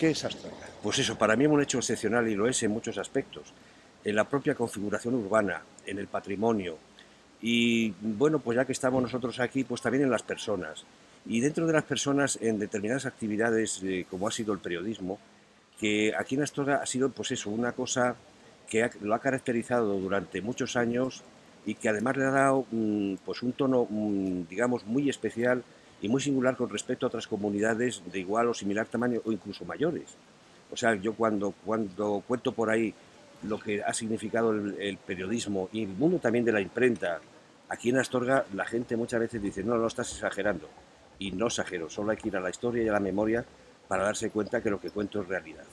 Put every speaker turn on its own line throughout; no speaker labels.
¿Qué es Astorga?
Pues eso, para mí es un hecho excepcional y lo es en muchos aspectos. En la propia configuración urbana, en el patrimonio y, bueno, pues ya que estamos nosotros aquí, pues también en las personas. Y dentro de las personas, en determinadas actividades, eh, como ha sido el periodismo, que aquí en Astorga ha sido, pues eso, una cosa que lo ha caracterizado durante muchos años y que además le ha dado mm, pues un tono, mm, digamos, muy especial y muy singular con respecto a otras comunidades de igual o similar tamaño o incluso mayores. O sea, yo cuando, cuando cuento por ahí lo que ha significado el, periodismo y el mundo también de la imprenta, aquí en Astorga la gente muchas veces dice, no, no estás exagerando. Y no exagero, solo hay que ir a la historia y a la memoria para darse cuenta que lo que cuento es realidad.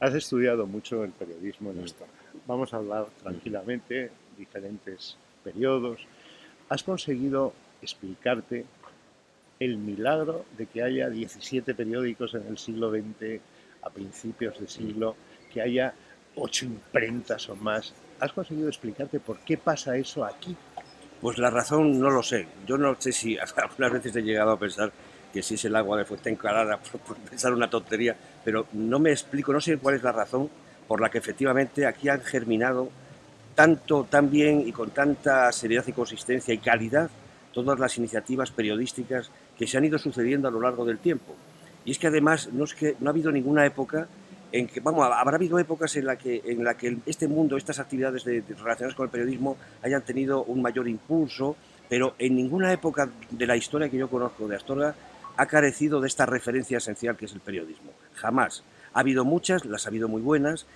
Has estudiado mucho el periodismo en Astorga. Vamos a hablar tranquilamente, diferentes periodos. Has conseguido explicarte el milagro de que haya 17 periódicos en el siglo XX, a principios de siglo, que haya ocho imprentas o más. ¿Has conseguido explicarte por qué pasa eso aquí?
Pues la razón no lo sé. Yo no sé si algunas veces he llegado a pensar que si es el agua de Fuentencalada, por, por pensar una tontería, pero no me explico, no sé cuál es la razón por la que efectivamente aquí han germinado tanto, tan bien y con tanta seriedad y consistencia y calidad todas las iniciativas periodísticas que se han ido sucediendo a lo largo del tiempo. Y es que además no, es que, no ha habido ninguna época en que, vamos, habrá habido épocas en la que, en la que este mundo, estas actividades relacionadas con el periodismo hayan tenido un mayor impulso, pero en ninguna época de la historia que yo conozco de Astorga ha carecido de esta referencia esencial que es el periodismo. Jamás. Ha habido muchas, las ha habido muy buenas,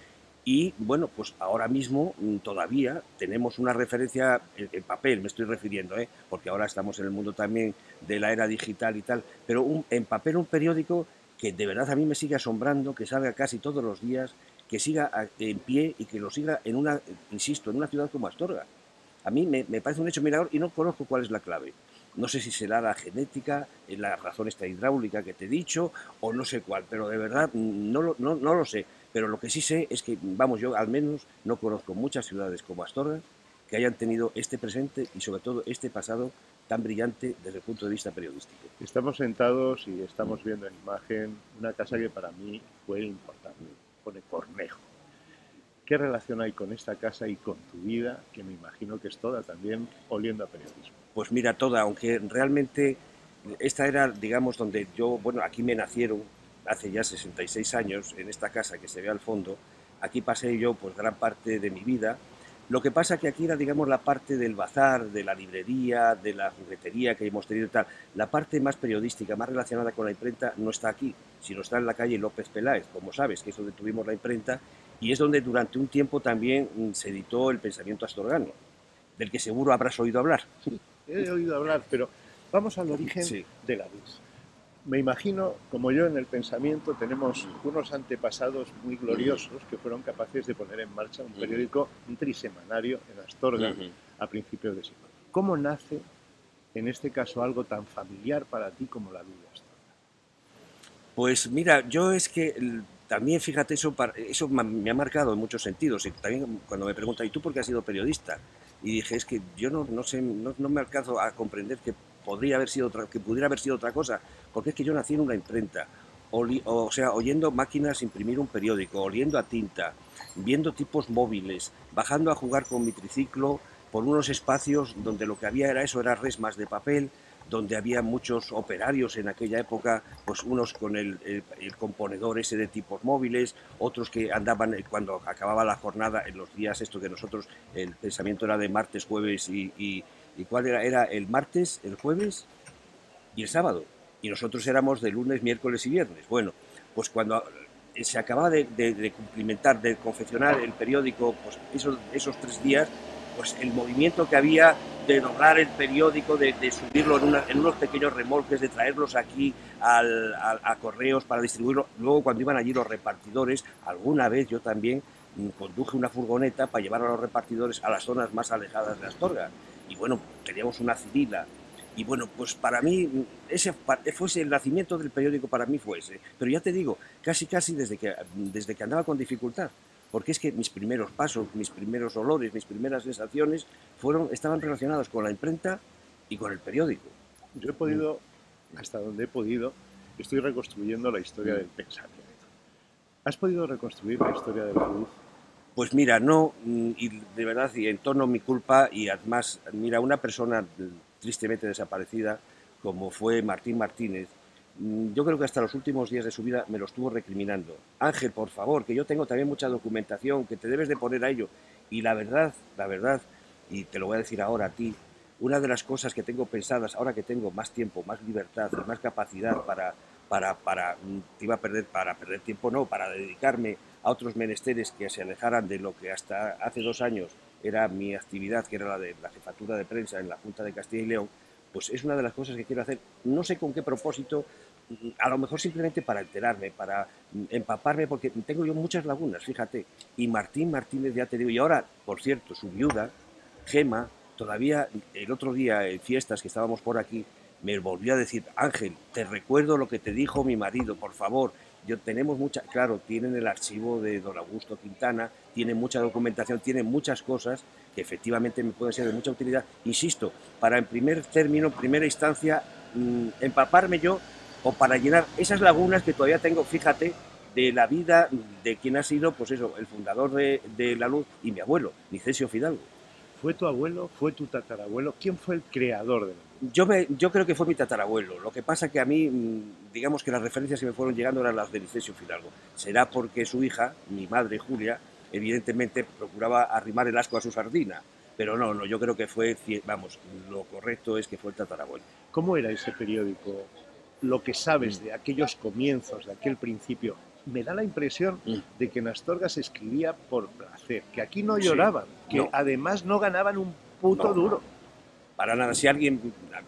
y bueno, pues ahora mismo mm, todavía tenemos una referencia en, papel, me estoy refiriendo, ¿eh? porque ahora estamos en el mundo también de la era digital y tal, pero en papel un periódico que de verdad a mí me sigue asombrando, que salga casi todos los días, que siga en pie y que lo siga en una, insisto, en una ciudad como Astorga. A mí me, parece un hecho mirador y no conozco cuál es la clave. No sé si será la genética, la razón esta hidráulica que te he dicho, o no sé cuál, pero de verdad mm, no, no, no lo sé pero lo que sí sé es que, vamos, yo al menos no conozco muchas ciudades como Astorga que hayan tenido este presente y sobre todo este pasado tan brillante desde el punto de vista periodístico.
Estamos sentados y estamos viendo en imagen una casa que para mí fue importante, pone Cornejo. ¿Qué relación hay con esta casa y con tu vida, que me imagino que es toda también oliendo a periodismo?
Pues mira, toda, aunque realmente esta era, digamos, donde yo, bueno, aquí me nacieron hace ya 66 años, en esta casa que se ve al fondo, aquí pasé yo pues gran parte de mi vida. Lo que pasa que aquí era, digamos, la parte del bazar, de la librería, de la juguetería que hemos tenido y tal. La parte más periodística, más relacionada con la imprenta, no está aquí, sino está en la calle López Peláez, como sabes, que es donde tuvimos la imprenta y es donde durante un tiempo también mm, se editó el pensamiento astorgano, del que seguro habrás oído hablar.
He oído hablar, pero vamos al origen de la luz me imagino, como yo en el pensamiento, tenemos unos antepasados muy gloriosos que fueron capaces de poner en marcha un periódico, un trisemanario en Astorga a principios de siglo. ¿Cómo nace, en este caso, algo tan familiar para ti como la luz de Astorga?
Pues mira, yo es que también, fíjate, eso, eso me ha marcado en muchos sentidos. Y también cuando me preguntan, ¿y tú por qué has sido periodista? Y dije, es que yo no, no sé, no, no me alcanzo a comprender que podría haber sido otra, que pudiera haber sido otra cosa, porque es que yo nací en una imprenta, o sea, oyendo máquinas imprimir un periódico, oliendo a tinta, viendo tipos móviles, bajando a jugar con mi triciclo por unos espacios donde lo que había era eso, era resmas de papel, donde había muchos operarios en aquella época, pues unos con el, componedor ese de tipos móviles, otros que andaban eh, cuando acababa la jornada en los días estos que nosotros, el pensamiento era de martes, jueves ¿Y cuál era? Era el martes, el jueves y el sábado. Y nosotros éramos de lunes, miércoles y viernes. Bueno, pues cuando se acababa de, cumplimentar, de confeccionar el periódico, pues esos, esos tres días, pues el movimiento que había de doblar el periódico, de, subirlo en, unos pequeños remolques, de traerlos aquí a, correos para distribuirlo. Luego, cuando iban allí los repartidores, alguna vez yo también mm, conduje una furgoneta para llevar a los repartidores a las zonas más alejadas de Astorga y bueno, teníamos una civila. Y bueno, pues para mí, ese fuese el nacimiento del periódico para mí fue ese. Pero ya te digo, casi casi desde que, desde que andaba con dificultad. Porque es que mis primeros pasos, mis primeros olores, mis primeras sensaciones fueron, estaban relacionados con la imprenta y con el periódico.
Yo he podido, hasta donde he podido, estoy reconstruyendo la historia del pensamiento. ¿Has podido reconstruir la historia de la luz?
Pues mira, no, mm, y de verdad, y en torno a mi culpa, y además, mira, una persona tristemente desaparecida, como fue Martín Martínez, mm, yo creo que hasta los últimos días de su vida me lo estuvo recriminando. Ángel, por favor, que yo tengo también mucha documentación, que te debes de poner a ello. Y la verdad, la verdad, y te lo voy a decir ahora a ti, una de las cosas que tengo pensadas, ahora que tengo más tiempo, más libertad más capacidad para, para, para, mm, iba a perder, para perder tiempo, no, para dedicarme a otros menesteres que se alejaran de lo que hasta hace dos años era mi actividad, que era la de la jefatura de prensa en la Junta de Castilla y León, pues es una de las cosas que quiero hacer. No sé con qué propósito, a lo mejor simplemente para enterarme, para empaparme, porque tengo yo muchas lagunas, fíjate. Y Martín Martínez, ya te digo, y ahora, por cierto, su viuda, Gema, todavía el otro día en fiestas que estábamos por aquí, me volvió a decir, Ángel, te recuerdo lo que te dijo mi marido, por favor. Yo tenemos mucha, claro, tienen el archivo de don Augusto Quintana, tienen mucha documentación, tienen muchas cosas que efectivamente me pueden ser de mucha utilidad. Insisto, para en primer término, primera instancia, mm, empaparme yo o para llenar esas lagunas que todavía tengo, fíjate, de la vida de quien ha sido, pues eso, el fundador de, de la luz y mi abuelo, Licensio Fidalgo.
¿Fue tu abuelo? ¿Fue tu tatarabuelo? ¿Quién fue el creador de la
yo, me, yo creo que fue mi tatarabuelo. Lo que pasa que a mí, mm, digamos que las referencias que me fueron llegando eran las de Licensio Fidalgo. Será porque su hija, mi madre Julia, evidentemente procuraba arrimar el asco a su sardina. Pero no, no, yo creo que fue, vamos, lo correcto es que fue el tatarabuelo.
¿Cómo era ese periódico? Lo que sabes
Mm.
de aquellos comienzos, de aquel principio. Me da la impresión
Mm.
de que en Astorga se escribía por placer, que aquí no
Sí,
lloraban, que
no.
además no ganaban un puto
No.
duro.
Para nada, si alguien,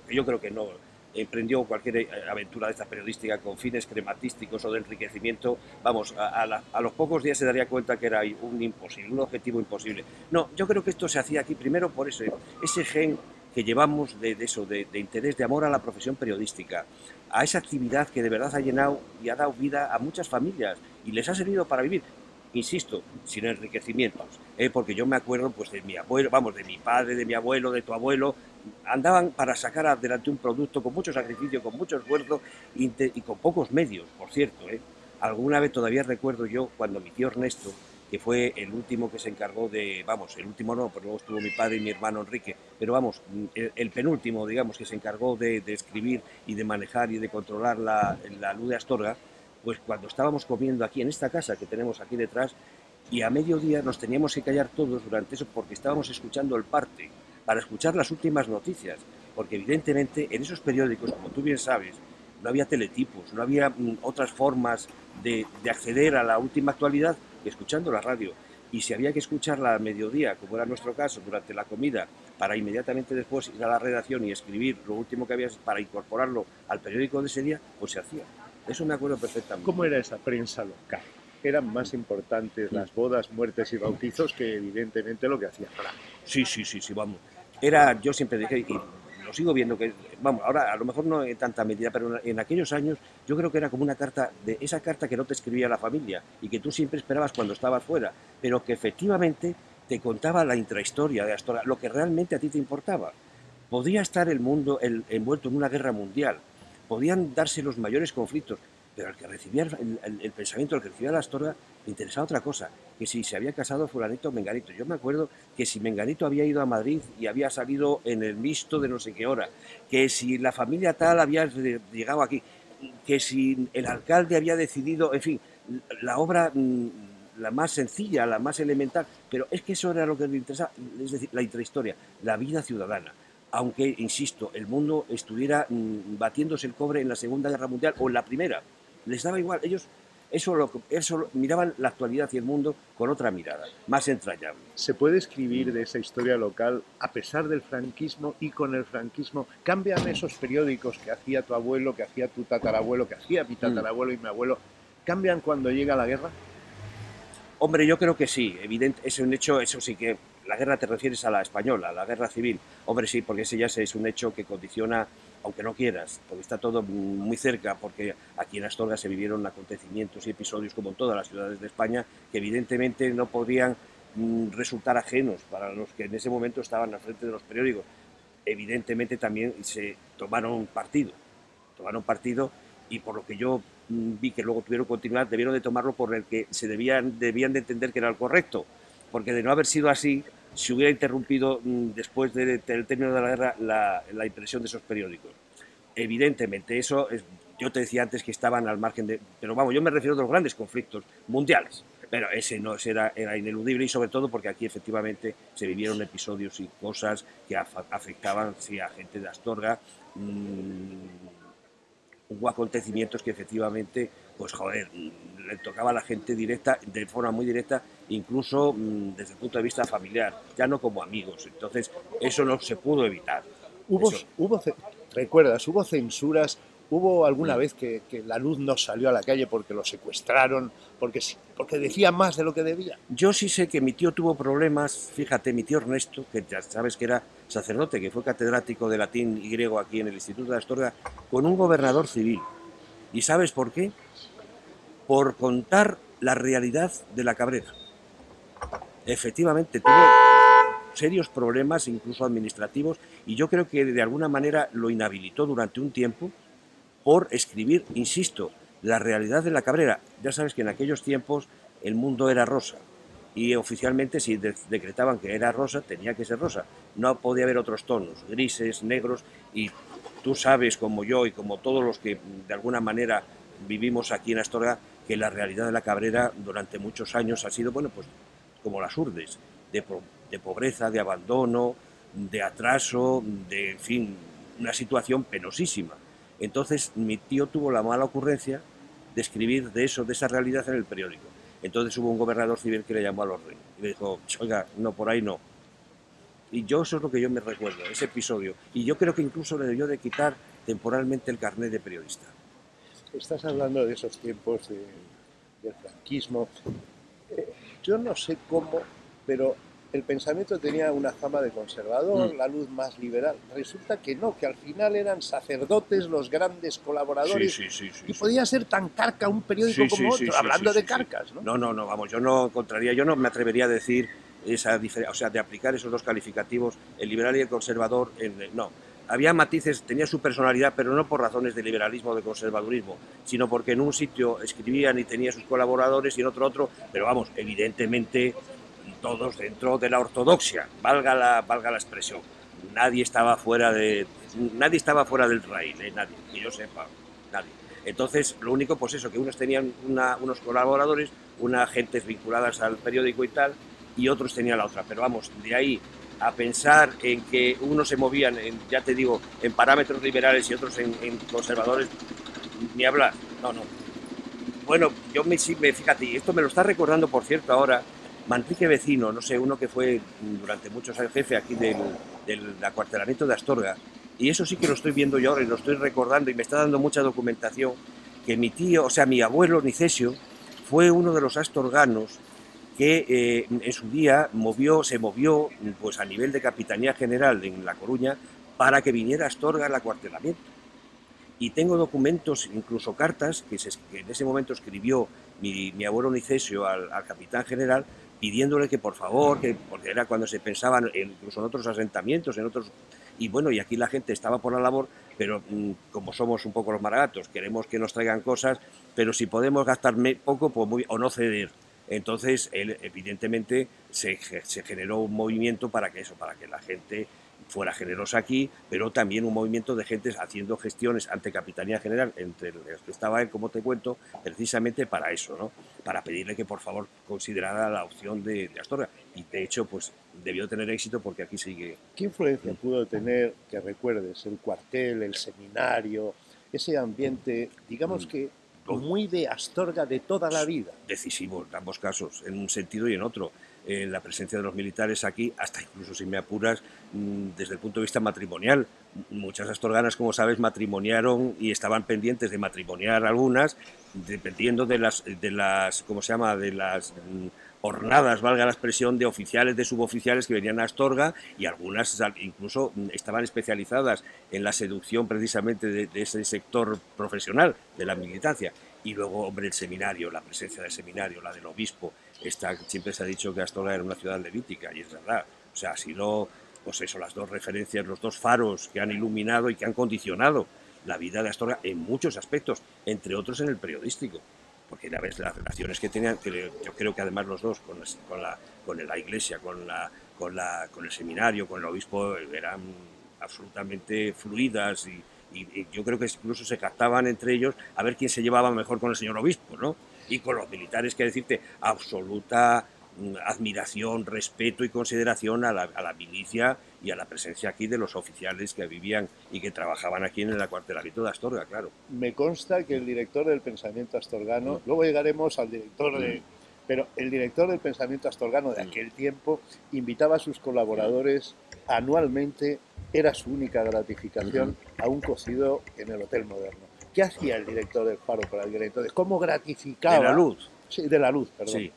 yo creo que no, emprendió cualquier eh, aventura de esta periodística con fines crematísticos o de enriquecimiento, vamos, a, los pocos días se daría cuenta que era un imposible, un objetivo imposible. No, yo creo que esto se hacía aquí primero por ese, gen que llevamos de, de eso, de, de interés, de amor a la profesión periodística, a esa actividad que de verdad ha llenado y ha dado vida a muchas familias y les ha servido para vivir. Insisto, sin enriquecimientos, ¿eh? porque yo me acuerdo pues de mi abuelo, vamos, de mi padre, de mi abuelo, de tu abuelo, andaban para sacar adelante un producto con mucho sacrificio, con mucho esfuerzo y, y con pocos medios, por cierto. ¿eh? Alguna vez todavía recuerdo yo cuando mi tío Ernesto, que fue el último que se encargó de, vamos, el último no, pero luego estuvo mi padre y mi hermano Enrique, pero vamos, el, el penúltimo, digamos, que se encargó de, de escribir y de manejar y de controlar la, la luz de Astorga, pues cuando estábamos comiendo aquí en esta casa que tenemos aquí detrás, y a mediodía nos teníamos que callar todos durante eso porque estábamos escuchando el parte, para escuchar las últimas noticias, porque evidentemente en esos periódicos, como tú bien sabes, no había teletipos, no había mm, otras formas de, de acceder a la última actualidad que escuchando la radio. Y si había que escucharla a mediodía, como era nuestro caso, durante la comida, para inmediatamente después ir a la redacción y escribir lo último que había para incorporarlo al periódico de ese día, pues se hacía. Eso me acuerdo perfectamente.
¿Cómo era esa prensa local? Eran más importantes las bodas, muertes y bautizos que evidentemente lo que hacía Franco.
Sí, sí, sí, sí, vamos. Era, yo siempre dije, y lo sigo viendo, que, vamos, ahora a lo mejor no en tanta medida, pero en aquellos años yo creo que era como una carta, de esa carta que no te escribía la familia y que tú siempre esperabas cuando estabas fuera, pero que efectivamente te contaba la intrahistoria de Astorga, lo que realmente a ti te importaba. Podía estar el mundo el- envuelto en una guerra mundial, podían darse los mayores conflictos, pero el que recibía el, pensamiento, el que recibía la Astorga, le interesaba otra cosa, que si se había casado fulanito o menganito. Yo me acuerdo que si menganito había ido a Madrid y había salido en el mixto de no sé qué hora, que si la familia tal había llegado aquí, que si el alcalde había decidido, en fin, la obra mm, la más sencilla, la más elemental, pero es que eso era lo que le interesaba, es decir, la intrahistoria, la vida ciudadana. Aunque, insisto, el mundo estuviera mm, batiéndose el cobre en la Segunda Guerra Mundial o en la Primera, les daba igual, ellos eso lo, eso miraban la actualidad y el mundo con otra mirada, más entrañable.
¿Se puede escribir de esa historia local a pesar del franquismo y con el franquismo? ¿Cambian esos periódicos que hacía tu abuelo, que hacía tu tatarabuelo, que hacía mi tatarabuelo y mi abuelo? ¿Cambian cuando llega la guerra?
Hombre, yo creo que sí, evidente, es un hecho, eso sí que la guerra te refieres a la española, a la guerra civil. Hombre, sí, porque ese ya es un hecho que condiciona, aunque no quieras, porque está todo muy cerca, porque aquí en Astorga se vivieron acontecimientos y episodios como en todas las ciudades de España que evidentemente no podrían mm, resultar ajenos para los que en ese momento estaban al frente de los periódicos. Evidentemente también se tomaron partido, tomaron partido y por lo que yo mm, vi que luego tuvieron continuidad, debieron de tomarlo por el que se debían, debían de entender que era el correcto, porque de no haber sido así, se hubiera interrumpido mm, después del término de la guerra la, la, impresión de esos periódicos. Evidentemente, eso es, yo te decía antes que estaban al margen de... Pero vamos, yo me refiero a los grandes conflictos mundiales. Pero ese no ese era, era ineludible y sobre todo porque aquí efectivamente se vivieron episodios y cosas que afectaban sí, a gente de Astorga, mmm, hubo acontecimientos que efectivamente, pues joder, le tocaba a la gente directa, de forma muy directa, incluso mmm, desde el punto de vista familiar, ya no como amigos. Entonces, eso no se pudo evitar.
Hubo, hubo recuerdas, hubo censuras ¿Hubo alguna vez que, que, la luz no salió a la calle porque lo secuestraron, porque, porque decía más de lo que debía?
Yo sí sé que mi tío tuvo problemas, fíjate, mi tío Ernesto, que ya sabes que era sacerdote, que fue catedrático de latín y griego aquí en el Instituto de Astorga, con un gobernador civil. ¿Y sabes por qué? Por contar la realidad de la cabrera. Efectivamente, tuvo serios problemas, incluso administrativos, y yo creo que de alguna manera lo inhabilitó durante un tiempo por escribir, insisto, la realidad de la Cabrera. Ya sabes que en aquellos tiempos el mundo era rosa y oficialmente si decretaban que era rosa tenía que ser rosa. No podía haber otros tonos, grises, negros y tú sabes como yo y como todos los que de alguna manera vivimos aquí en Astorga que la realidad de la Cabrera durante muchos años ha sido, bueno, pues como las urdes, de, de pobreza, de abandono, de atraso, de, en fin, una situación penosísima. Entonces mi tío tuvo la mala ocurrencia de escribir de eso, de esa realidad en el periódico. Entonces hubo un gobernador civil que le llamó al orden y le dijo, oiga, no, por ahí no. Y yo eso es lo que yo me recuerdo, ese episodio. Y yo creo que incluso le debió de quitar temporalmente el carnet de periodista.
Estás hablando de esos tiempos de, del franquismo. Eh, yo no sé cómo, pero el pensamiento tenía una fama de conservador, mm. la luz más liberal. Resulta que no, que al final eran sacerdotes los grandes colaboradores.
Sí, sí, sí,
y podía ser tan carca un periódico como otro, hablando de carcas, ¿no?
No, no, no, vamos, yo no encontraría, yo no me atrevería a decir esa diferencia, o sea, de aplicar esos dos calificativos, el liberal y el conservador, en, no. Había matices, tenía su personalidad, pero no por razones de liberalismo o de conservadurismo, sino porque en un sitio escribían y tenía sus colaboradores y en otro otro, pero vamos, evidentemente todos dentro de la ortodoxia, valga la, valga la expresión. Nadie estaba fuera de nadie estaba fuera del raíl, ¿eh? nadie, que yo sepa, nadie. Entonces, lo único, pues eso, que unos tenían unos colaboradores, unas gentes vinculadas al periódico y tal, y otros tenían la otra. Pero vamos, de ahí a pensar en que unos se movían, en, ya te digo, en parámetros liberales y otros en, conservadores, ni hablar, no, no. Bueno, yo me, me, fíjate, y esto me lo está recordando, por cierto, ahora, Manrique Vecino, no sé, uno que fue durante muchos años jefe aquí del, del acuartelamiento de Astorga, y eso sí que lo estoy viendo yo ahora y lo estoy recordando y me está dando mucha documentación, que mi tío, o sea, mi abuelo Nicesio, fue uno de los astorganos que eh, en su día movió, se movió pues, a nivel de Capitanía General en La Coruña para que viniera Astorga al acuartelamiento. Y tengo documentos, incluso cartas, que, se, que en ese momento escribió mi, abuelo Nicesio al, capitán general pidiéndole que por favor, que, porque era cuando se pensaban incluso en otros asentamientos, en otros... Y bueno, y aquí la gente estaba por la labor, pero mm, como somos un poco los maragatos, queremos que nos traigan cosas, pero si podemos gastar poco pues o no ceder. Entonces, él, evidentemente, se, se generó un movimiento para que eso, para que la gente fuera generosa aquí, pero también un movimiento de gente haciendo gestiones ante Capitanía General, entre los que estaba él, como te cuento, precisamente para eso, ¿no? Para pedirle que por favor considerara la opción de, de Astorga. Y de hecho, pues debió tener éxito porque aquí sigue.
¿Qué influencia pudo tener, que recuerdes, el cuartel, el seminario, ese ambiente, digamos mm. Muy de Astorga de toda la vida?
Decisivo en ambos casos, en un sentido y en otro eh, la presencia de los militares aquí, hasta incluso si me apuras, mm, desde el punto de vista matrimonial. Muchas astorganas, como sabes, matrimoniaron y estaban pendientes de matrimoniar algunas, dependiendo de las, de las ¿cómo se llama?, de las jornadas, valga la expresión, de oficiales, de suboficiales que venían a Astorga y algunas incluso mm, estaban especializadas en la seducción precisamente de, ese sector profesional, de la militancia. Y luego, hombre, el seminario, la presencia del seminario, la del obispo, siempre se ha dicho que Astorga era una ciudad levítica, y es verdad. O sea, ha sido, pues eso, las dos referencias, los dos faros que han iluminado y que han condicionado la vida de Astorga en muchos aspectos, entre otros en el periodístico. Porque ya ves las relaciones que tenían, yo creo que además los dos con, con, la, con la iglesia, con, la, con, la, con el seminario, con el obispo, eran absolutamente fluidas y, y, yo creo que incluso se captaban entre ellos a ver quién se llevaba mejor con el señor obispo, ¿no? Y con los militares, que decirte, absoluta mm, admiración, respeto y consideración a la, a la, milicia y a la presencia aquí de los oficiales que vivían y que trabajaban aquí en el acuartelamiento de Astorga, claro.
Me consta que el director del pensamiento astorgano, mm. luego llegaremos al director de... Mm. Pero el director del pensamiento astorgano de aquel tiempo invitaba a sus colaboradores anualmente era su única gratificación a un cocido en el Hotel Moderno. ¿Qué hacía el director del Faro para el Entonces, ¿cómo gratificaba?
De la luz.
Sí, de la luz, perdón.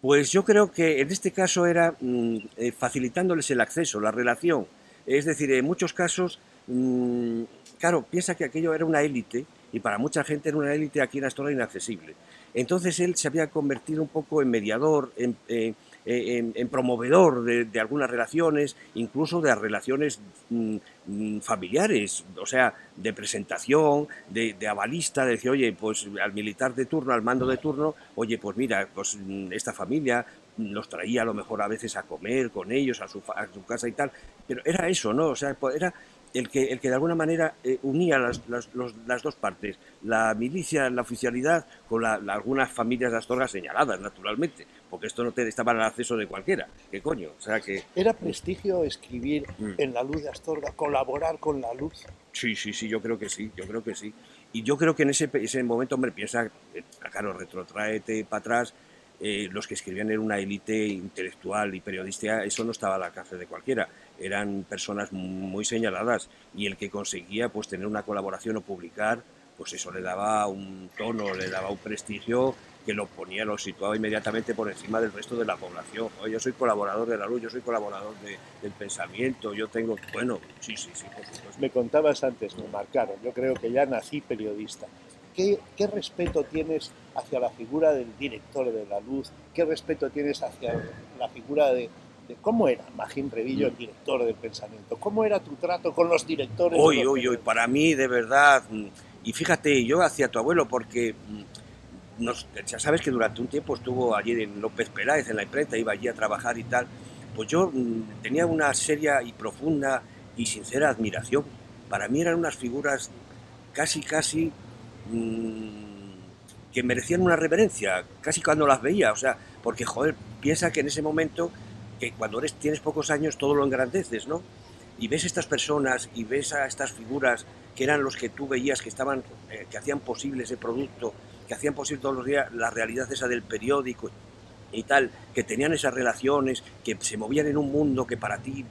Pues yo creo que en este caso era mm, eh, facilitándoles el acceso, la relación. Es decir, en muchos casos, mm, claro, piensa que aquello era una élite y para mucha gente era una élite aquí en Astorga inaccesible. Entonces él se había convertido un poco en mediador, en, eh, en, promovedor de, algunas relaciones, incluso de relaciones mm, mm, familiares, o sea, de presentación, de, avalista, de decir, oye, pues al militar de turno, al mando de turno, oye, pues mira, pues mm, esta familia los traía a lo mejor a veces a comer con ellos, a su, a su casa y tal, pero era eso, ¿no? O sea, era el que, el que de alguna manera eh, unía las, las, dos partes, la milicia, la oficialidad, con algunas familias de Astorga señaladas, naturalmente, porque esto no te estaba al acceso de cualquiera. ¿Qué coño? O sea que...
¿Era prestigio escribir mm. en la luz de Astorga, colaborar con la luz?
Sí, sí, sí, yo creo que sí, yo creo que sí. Y yo creo que en ese, ese momento, hombre, piensa, eh, claro, retrotraete para atrás, eh, los que escribían en una élite intelectual y periodística, eso no estaba al alcance de cualquiera eran personas muy señaladas y el que conseguía pues tener una colaboración o publicar, pues eso le daba un tono, le daba un prestigio que lo ponía, lo situaba inmediatamente por encima del resto de la población. yo soy colaborador de la luz, yo soy colaborador del pensamiento, yo tengo, bueno, sí, sí, sí,
Me contabas antes, me marcaron, yo creo que ya nací periodista. ¿Qué, ¿Qué, respeto tienes hacia la figura del director de la luz? ¿Qué respeto tienes hacia la figura de, cómo era Magín Revillo, el director del pensamiento. ¿Cómo era tu trato con los directores?
Uy, uy, uy, para mí, de verdad. Mm, y fíjate, yo hacia tu abuelo, porque mm, ya sabes que durante un tiempo estuvo allí en López Peláez, en la imprenta, iba allí a trabajar y tal. Pues yo mm, tenía una seria y profunda y sincera admiración. Para mí eran unas figuras casi, casi que merecían una reverencia, casi cuando las veía. O sea, porque, joder, piensa que en ese momento que cuando eres, tienes pocos años todo lo engrandeces, ¿no? Y ves estas personas y ves a estas figuras que eran los que tú veías que estaban, eh, que hacían posible ese producto, que hacían posible todos los días la realidad esa del periódico y tal, que tenían esas relaciones, que se movían en un mundo que para ti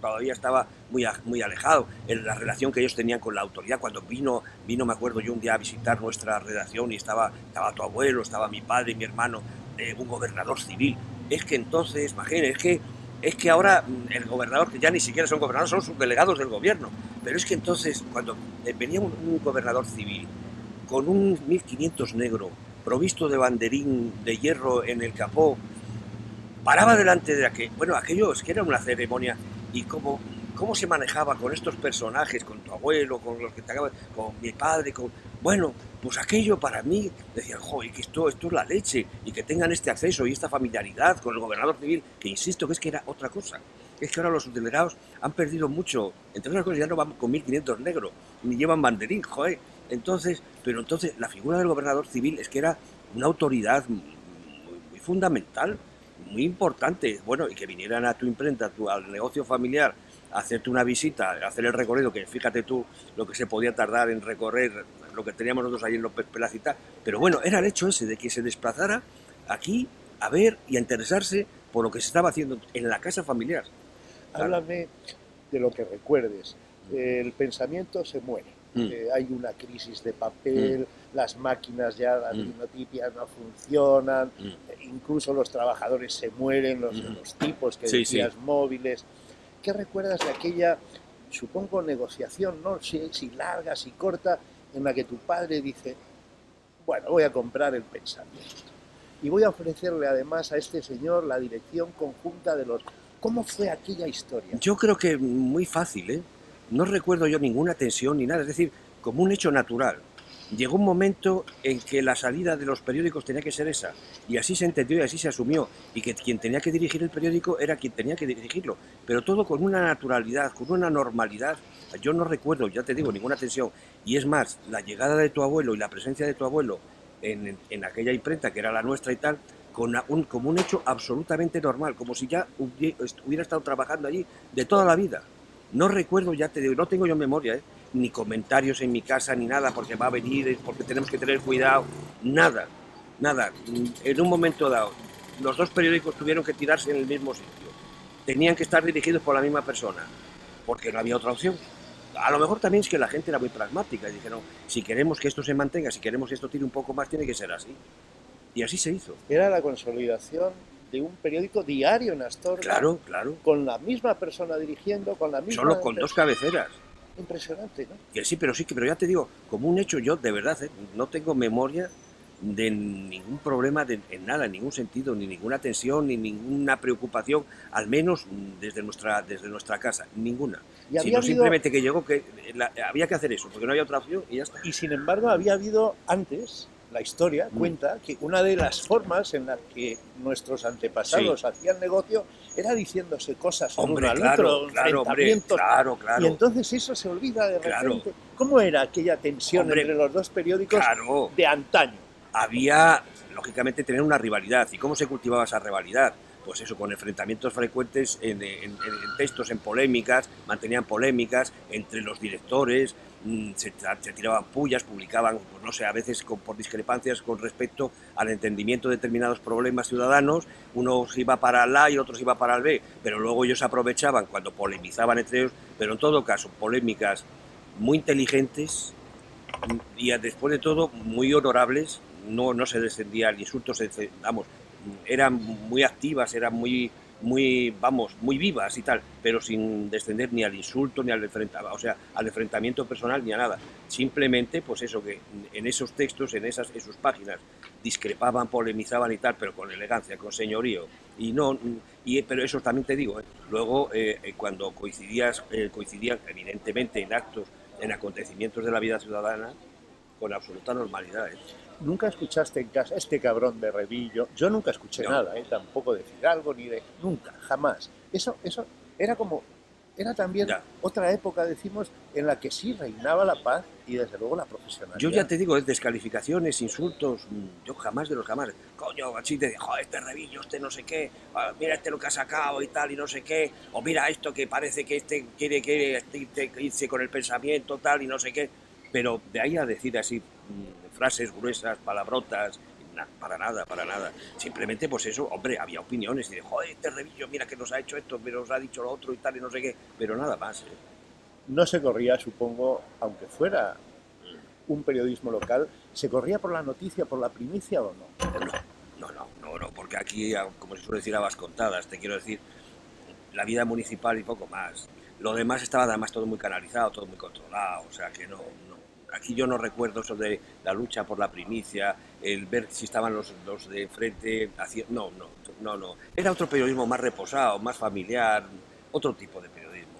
todavía estaba muy, muy alejado, en la relación que ellos tenían con la autoridad. Cuando vino, vino, me acuerdo yo un día a visitar nuestra redacción y estaba, estaba tu abuelo, estaba mi padre mi hermano, eh, un gobernador civil, es que entonces, imagínense, es que, es que ahora mm, el gobernador, que ya ni siquiera son gobernadores, son subdelegados del gobierno, pero es que entonces cuando eh, venía un, gobernador civil con un 1500 negro, provisto de banderín de hierro en el capó, paraba delante de aquello, bueno, aquello es que era una ceremonia y como cómo se manejaba con estos personajes, con tu abuelo, con los que te acaban, con mi padre, bueno, pues aquello para mí, decían, joder, que esto, esto es la leche, y que tengan este acceso y esta familiaridad con el gobernador civil, que insisto que es que era otra cosa. Es que ahora los subdelegados han perdido mucho, entre otras cosas ya no van con 1.500 negros, ni llevan banderín, joder. Entonces, pero entonces la figura del gobernador civil es que era una autoridad muy, fundamental, muy importante, bueno, y que vinieran a tu imprenta, al negocio familiar, a hacerte una visita, a hacer el recorrido, que fíjate tú lo que se podía tardar en recorrer lo que teníamos nosotros ahí en López Pelacita, pero bueno, era el hecho ese de que se desplazara aquí a ver y a interesarse por lo que se estaba haciendo en la casa familiar.
Háblame de lo que recuerdes. El pensamiento se muere. Mm. Eh, hay una crisis de papel, mm. las máquinas ya, las mm. no funcionan, mm. incluso los trabajadores se mueren, los, los tipos que decías móviles. ¿Qué recuerdas de aquella, supongo, negociación, no sé si larga, si corta, en la que tu padre dice, bueno, voy a comprar el pensamiento. Y voy a ofrecerle además a este señor la dirección conjunta de los... ¿Cómo fue aquella historia?
Yo creo que muy fácil, ¿eh? No recuerdo yo ninguna tensión ni nada. Es decir, como un hecho natural. Llegó un momento en que la salida de los periódicos tenía que ser esa, y así se entendió y así se asumió, y que quien tenía que dirigir el periódico era quien tenía que dirigirlo, pero todo con una naturalidad, con una normalidad. Yo no recuerdo, ya te digo, ninguna tensión, y es más, la llegada de tu abuelo y la presencia de tu abuelo en, en aquella imprenta que era la nuestra y tal, con un, como un hecho absolutamente normal, como si ya hubiera estado trabajando allí de toda la vida. No recuerdo, ya te digo, no tengo yo memoria, ¿eh? ni comentarios en mi casa, ni nada, porque va a venir, porque tenemos que tener cuidado, nada, nada. En un momento dado, los dos periódicos tuvieron que tirarse en el mismo sitio. Tenían que estar dirigidos por la misma persona, porque no había otra opción. A lo mejor también es que la gente era muy pragmática y dijeron, si queremos que esto se mantenga, si queremos que esto tire un poco más, tiene que ser así. Y así se hizo.
Era la consolidación de un periódico diario en Astorga.
Claro, claro.
Con la misma persona dirigiendo, con la misma...
Solo con dos cabeceras.
Impresionante, ¿no?
Que sí, pero sí, pero ya te digo, como un hecho, yo de verdad ¿eh? no tengo memoria de ningún problema de, en nada, en ningún sentido, ni ninguna tensión, ni ninguna preocupación, al menos desde nuestra, desde nuestra casa, ninguna. Sino simplemente que llegó que había que hacer eso, porque no había otra opción y ya está.
Y sin embargo había habido antes la historia mm. cuenta que una de las formas en las que nuestros antepasados hacían negocio era diciéndose cosas
sobre un claro, claro, claro,
y entonces eso se olvida de repente. ¿Cómo era aquella tensión entre los dos periódicos de antaño?
Había, lógicamente, tener una rivalidad. ¿Y cómo se cultivaba esa rivalidad? Pues eso, con enfrentamientos frecuentes en, textos, en polémicas, mantenían polémicas entre los directores, mm, se, tiraban pullas, publicaban, pues no sé, a veces por discrepancias con respecto al entendimiento de determinados problemas ciudadanos, unos iba para el A y otros iba para el B, pero luego ellos aprovechaban cuando polemizaban entre ellos, pero en todo caso, polémicas muy inteligentes y después de todo muy honorables, no, no se descendía al insulto, vamos, eran muy activas, eran muy, muy, vamos, muy vivas y tal, pero sin descender ni al insulto, ni al o sea, al enfrentamiento personal, ni a nada. Simplemente, pues eso, que en esos textos, en esas, en sus páginas, discrepaban, polemizaban y tal, pero con elegancia, con señorío. Y no, y, pero eso también te digo, ¿eh? luego eh, eh, cuando coincidías, coincidían evidentemente en actos, en acontecimientos de la vida ciudadana, con absoluta normalidad
nunca escuchaste en casa este cabrón de Revillo. Yo nunca escuché nada, ¿eh? tampoco decir algo ni de. Nunca, jamás. Eso, eso era como. Era también otra época, decimos, en la que sí reinaba la paz y desde luego la profesionalidad.
Yo ya te digo, descalificaciones, insultos, mm, yo jamás de los jamás. Coño, así te dijo, este Revillo, este no sé qué, ah, mira este lo que ha sacado y tal y no sé qué, o mira esto que parece que este quiere, quiere irse con el pensamiento tal y no sé qué. Pero de ahí a decir así mm, frases gruesas, palabrotas, para nada, para nada. Simplemente, pues eso, hombre, había opiniones y de, joder, este revillo, mira que nos ha hecho esto, pero nos ha dicho lo otro y tal y no sé qué, pero nada más. ¿eh?
No se corría, supongo, aunque fuera un periodismo local, ¿se corría por la noticia, por la primicia o
no? No, no, no, no, porque aquí, como se suele decir, a contadas, te quiero decir, la vida municipal y poco más. Lo demás estaba además todo muy canalizado, todo muy controlado, o sea que no, aquí yo no recuerdo eso de la lucha por la primicia, el ver si estaban los, los de frente haciendo... No, no, no, no. Era otro periodismo más reposado, más familiar, otro tipo de periodismo.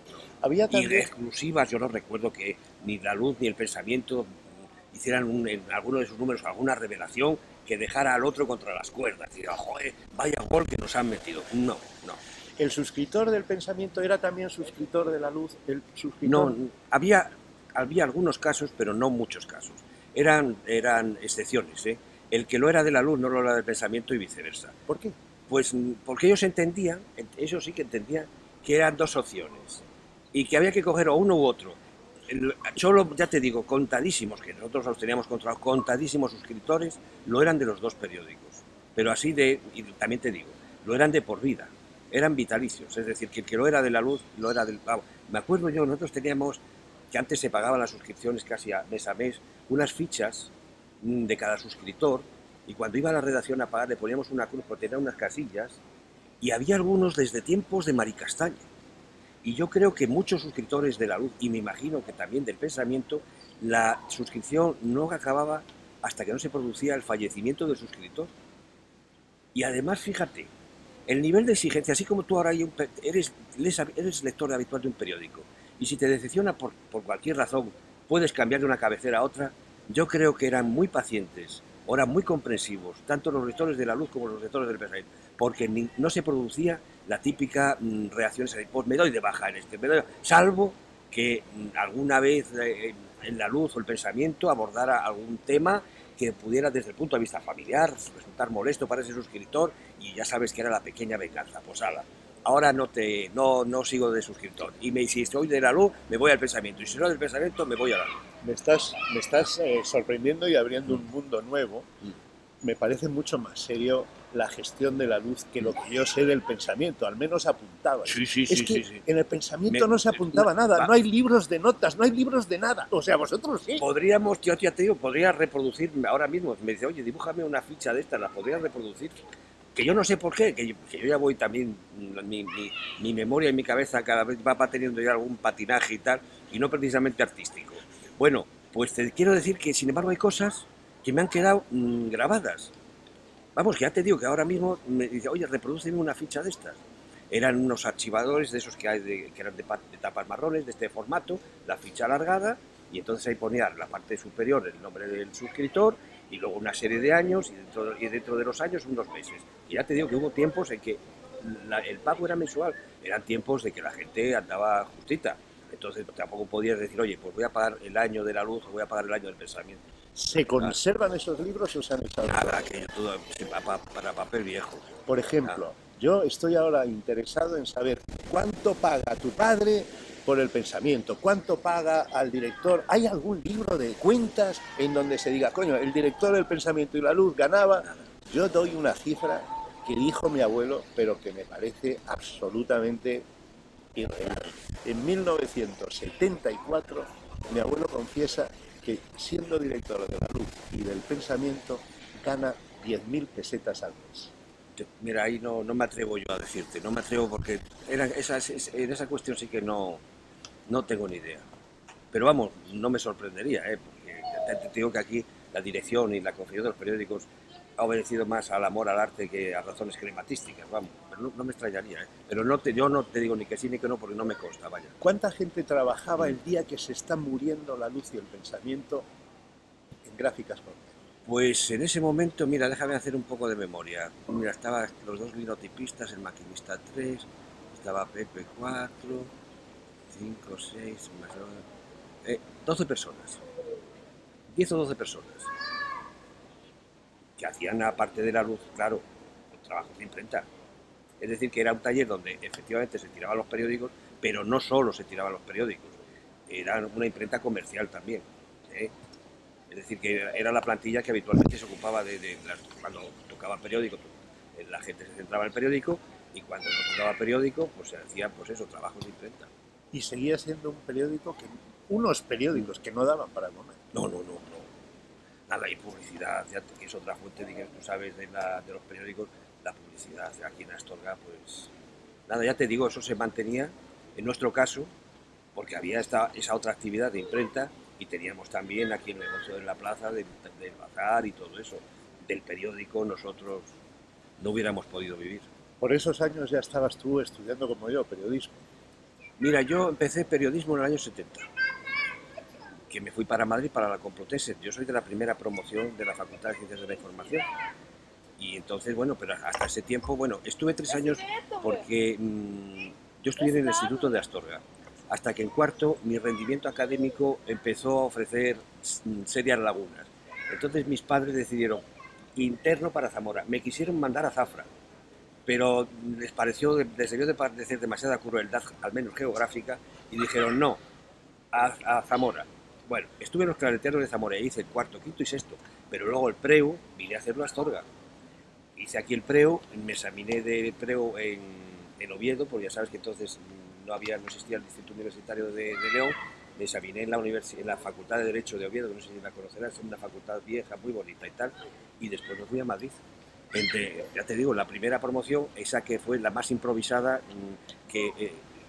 Había también...
Y de exclusivas yo no recuerdo que ni la luz ni el pensamiento hicieran en alguno de sus números alguna revelación que dejara al otro contra las cuerdas. Decir, joder, vaya gol que nos han metido. No, no.
¿El suscriptor del pensamiento era también suscriptor de la luz? El
No, había, había algunos casos, pero no muchos casos. Eran, eran excepciones. ¿eh? El que lo era de la luz no lo era del pensamiento y viceversa.
¿Por qué?
Pues porque ellos entendían, ellos sí que entendían, que eran dos opciones y que había que coger o uno u otro. solo, ya te digo, contadísimos, que nosotros los teníamos controlados, contadísimos suscriptores, lo eran de los dos periódicos. Pero así de, y también te digo, lo eran de por vida, eran vitalicios, es decir, que el que lo era de la luz, lo era del... me acuerdo yo, nosotros teníamos que antes se pagaban las suscripciones casi a mes a mes, unas fichas mm, de cada suscriptor, y cuando iba a la redacción a pagar le poníamos una cruz porque tenían unas casillas, y había algunos desde tiempos de Maricastaña. Y yo creo que muchos suscriptores de la luz, y me imagino que también del pensamiento, la suscripción no acababa hasta que no se producía el fallecimiento del suscriptor. Y además, fíjate, el nivel de exigencia, así como tú ahora eres, eres lector habitual de un periódico, y si te decepciona por, cualquier razón, puedes cambiar de una cabecera a otra. Yo creo que eran muy pacientes, eran muy comprensivos, tanto los lectores de la luz como los lectores del pensamiento, porque no se producía la típica mm, reacción, pues me doy de baja en este, me doy, salvo que mm, alguna vez eh, en la luz o el pensamiento abordara algún tema que pudiera desde el punto de vista familiar resultar molesto para ese suscriptor y ya sabes que era la pequeña venganza, pues ala, ahora no te no, no sigo de suscriptor y me, si estoy de la luz me voy al pensamiento y si no del pensamiento me voy a la luz.
Me estás, me estás eh, sorprendiendo y abriendo un mundo nuevo. Me parece mucho más serio la gestión de la luz que lo que yo sé del pensamiento, al menos apuntaba.
Sí, sí,
es
sí,
que en el pensamiento no se apuntaba nada, no hay libros de notas, no hay libros de nada. O sea, vosotros sí.
Podríamos, yo te digo, podría reproducir ahora mismo. Me dice, oye, dibújame una ficha de esta, la podría reproducir. Yo no sé por qué, que yo, ya voy también, mi, memoria y mi cabeza cada vez va teniendo ya algún patinaje y tal, y no precisamente artístico. Bueno, pues te quiero decir que sin embargo hay cosas que me han quedado mm, grabadas Vamos, que ya te digo que ahora mismo me dice, oye, reproduceme una ficha de estas. Eran unos archivadores de esos que, hay de, que eran de, tapas marrones, de este formato, la ficha alargada, y entonces ahí ponía la parte superior el nombre del suscriptor y luego una serie de años y dentro, y dentro de los años unos meses. Y ya te digo que hubo tiempos en que el pago era mensual, eran tiempos de que la gente andaba justita. Entonces tampoco podías decir, oye, pues voy a pagar el año de la luz o voy a pagar el año del pensamiento.
¿Se conservan esos libros o se han echado?
Nada, que todo para, papel viejo.
Por ejemplo, yo estoy ahora interesado en saber cuánto paga tu padre por el pensamiento, cuánto paga al director. ¿Hay algún libro de cuentas en donde se diga, coño, el director del pensamiento y la luz ganaba? Yo doy una cifra que dijo mi abuelo, pero que me parece absolutamente irreal. En 1974, mi abuelo confiesa que siendo director de la luz y del pensamiento gana 10.000 pesetas al mes.
Mira, ahí no, no me atrevo yo a decirte, no me atrevo porque era, esa, en esa cuestión sí que no, no tengo ni idea. Pero vamos, no me sorprendería, ¿eh? porque te digo que aquí la dirección y la confección de los periódicos ha obedecido más al amor al arte que a razones crematísticas, vamos, pero no, me extrañaría, ¿eh? pero no te, yo no te digo ni que sí ni que no porque no me consta, vaya.
¿Cuánta gente trabajaba el día que se está muriendo la luz y el pensamiento en gráficas
Pues en ese momento, mira, déjame hacer un poco de memoria. Mira, estaban los dos linotipistas, el maquinista 3, estaba Pepe 4, 5, 6, más 12 personas. 10 o 12 personas que hacían aparte de la luz, claro, trabajos de imprenta. Es decir, que era un taller donde efectivamente se tiraban los periódicos, pero no solo se tiraban los periódicos, era una imprenta comercial también. ¿eh? Es decir, que era la plantilla que habitualmente se ocupaba de, cuando tocaba el periódico, la gente se centraba en el periódico y cuando no tocaba periódico, pues se hacían pues eso, trabajos de imprenta.
Y seguía siendo un periódico que unos periódicos que no daban para comer.
No, no, no, nada, y publicidad, que es otra fuente, de que tú sabes, de, de los periódicos, la publicidad aquí en Astorga, pues nada, ya te digo, eso se mantenía en nuestro caso, porque había esta, esa otra actividad de imprenta y teníamos también aquí el negocio de la plaza, del, bazar y todo eso. Del periódico nosotros no hubiéramos podido vivir.
Por esos años ya estabas tú estudiando como yo, periodismo.
Mira, yo empecé periodismo en el año 70 que me fui para Madrid para la Complutense. Yo soy de la primera promoción de la Facultad de Ciencias de la Información. Y entonces, bueno, pero hasta ese tiempo, bueno, estuve tres años porque mm, yo estudié en el Instituto de Astorga. Hasta que en cuarto mi rendimiento académico empezó a ofrecer serias lagunas. Entonces mis padres decidieron interno para Zamora. Me quisieron mandar a Zafra, pero les pareció, les debió de parecer demasiada crueldad, al menos geográfica, y dijeron no, a Zamora. Bueno, estuve en los clareteros de Zamora, hice el cuarto, quinto y sexto, pero luego el preu vine a hacerlo a Astorga. Hice aquí el preu, me examiné de preu en, Oviedo, porque ya sabes que entonces no había, no existía el Distrito Universitario de, León, me examiné en la, en la Facultad de Derecho de Oviedo, que no sé si la conocerás, es una facultad vieja, muy bonita y tal, y después me fui a Madrid. Entre, ya te digo, la primera promoción, esa que fue la más improvisada, mm, que eh,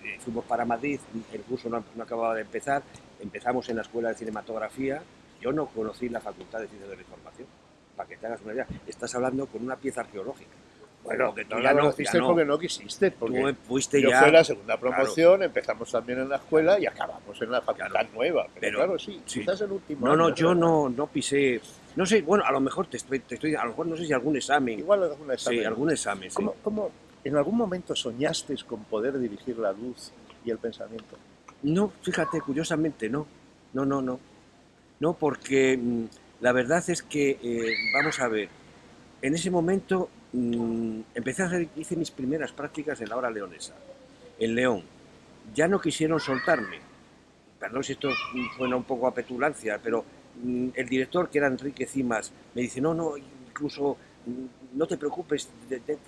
eh, fuimos para Madrid, el curso no, no, acababa de empezar, empezamos en la Escuela de Cinematografía, yo no conocí la Facultad de Ciencias de la Información, para que te hagas una idea, estás hablando con una pieza arqueológica.
Bueno,
que tú
no
ya
la
no,
conociste
ya no.
porque no quisiste, porque
Tú fuiste
yo
ya.
fue la segunda promoción, empezamos también en la escuela y acabamos en la facultad
Claro.
nueva. Pero,
Pero-
claro, sí,
sí.
quizás el último
No, no, yo no, no pisé. No sé, bueno, a lo mejor te estoy, te estoy, a lo mejor no sé si algún examen.
Igual alguna
sí,
examen.
algún examen, sí.
¿Cómo, cómo en algún momento soñaste con poder dirigir la luz y el pensamiento?
No, fíjate, curiosamente no. No, no, no. No, porque mm, la verdad es que, eh, vamos a ver, en ese momento mm, empecé a hacer, hice mis primeras prácticas en la hora leonesa, en León. Ya no quisieron soltarme. Perdón si esto suena un poco a petulancia, pero el director, que era Enrique Cimas, me dice, no, no, incluso mm, no te preocupes,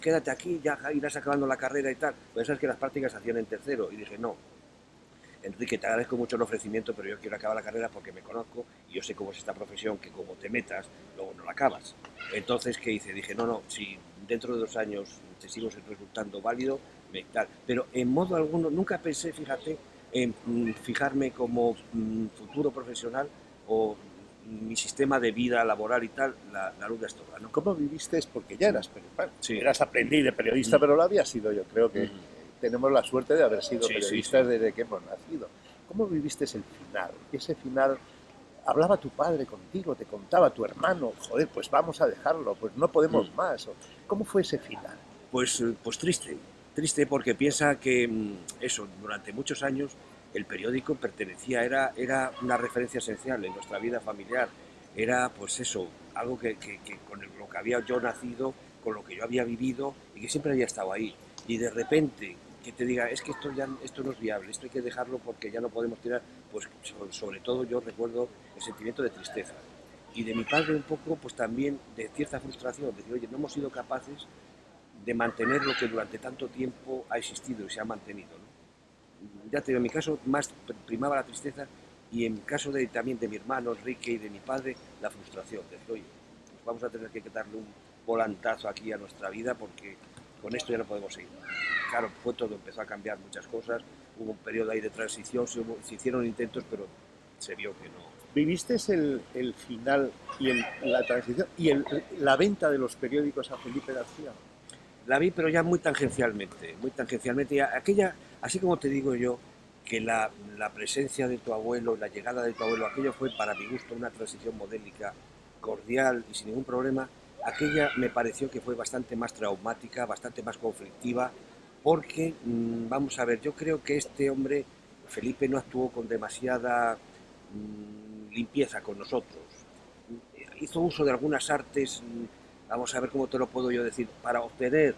quédate aquí, ya irás acabando la carrera y tal. Pues sabes que las prácticas se hacían en tercero. Y dije, no, Enrique, te agradezco mucho el ofrecimiento, pero yo quiero acabar la carrera porque me conozco y yo sé cómo es esta profesión, que como te metas, luego no la acabas. Entonces, ¿qué hice? Dije, no, no, si dentro de dos años te sigo resultando válido, me tal. Pero en modo alguno, nunca pensé, fíjate, en mm, fijarme como mm, futuro profesional o mm, mi sistema de vida laboral y tal, la, la luz de Astorga, ¿no?
¿Cómo viviste? Porque ya eras, bueno,
Sí.
eras aprendiz de periodista,
Mm.
pero lo había sido yo. Creo que
Ujú.
tenemos la suerte de haber sido
Sí,
periodistas
sí.
desde que hemos nacido. ¿Cómo viviste el final? Ese final, hablaba tu padre contigo, te contaba tu hermano, joder, pues vamos a dejarlo, pues no podemos
Mm.
más. ¿Cómo fue ese final?
Pues, eh, pues triste, triste porque piensa que mm, eso, durante muchos años el periódico pertenecía, era, era una referencia esencial en nuestra vida familiar, era pues eso, algo que, con lo que había yo nacido, con lo que yo había vivido y que siempre había estado ahí. Y de repente que te diga, es que esto ya esto no es viable, esto hay que dejarlo porque ya no podemos tirar, pues so- sobre todo yo recuerdo el sentimiento de tristeza. Y de mi padre un poco, pues también de cierta frustración, decir, oye, no hemos sido capaces de mantener lo que durante tanto tiempo ha existido y se ha mantenido. Ya te digo, en mi caso más pr- primaba la tristeza y en caso de, también de mi hermano Enrique y de mi padre, la frustración. De decir, oye, pues vamos a tener que darle un volantazo aquí a nuestra vida porque con esto ya no podemos seguir. Claro, fue todo, empezó a cambiar muchas cosas, hubo un periodo ahí de transición, se, hubo- se hicieron intentos, pero se vio que no.
¿Viviste el, el final y el- la transición y el- la venta de los periódicos a Felipe García?
La vi, pero ya muy tangencialmente, muy tangencialmente. Y aquella, así como te digo yo, que la, la presencia de tu abuelo, la llegada de tu abuelo, aquello fue para mi gusto una transición modélica, cordial y sin ningún problema. Aquella me pareció que fue bastante más traumática, bastante más conflictiva, porque, mm, vamos a ver, yo creo que este hombre, Felipe, no actuó con demasiada mm, limpieza con nosotros. Hizo uso de algunas artes, mm, vamos a ver cómo te lo puedo yo decir, para obtener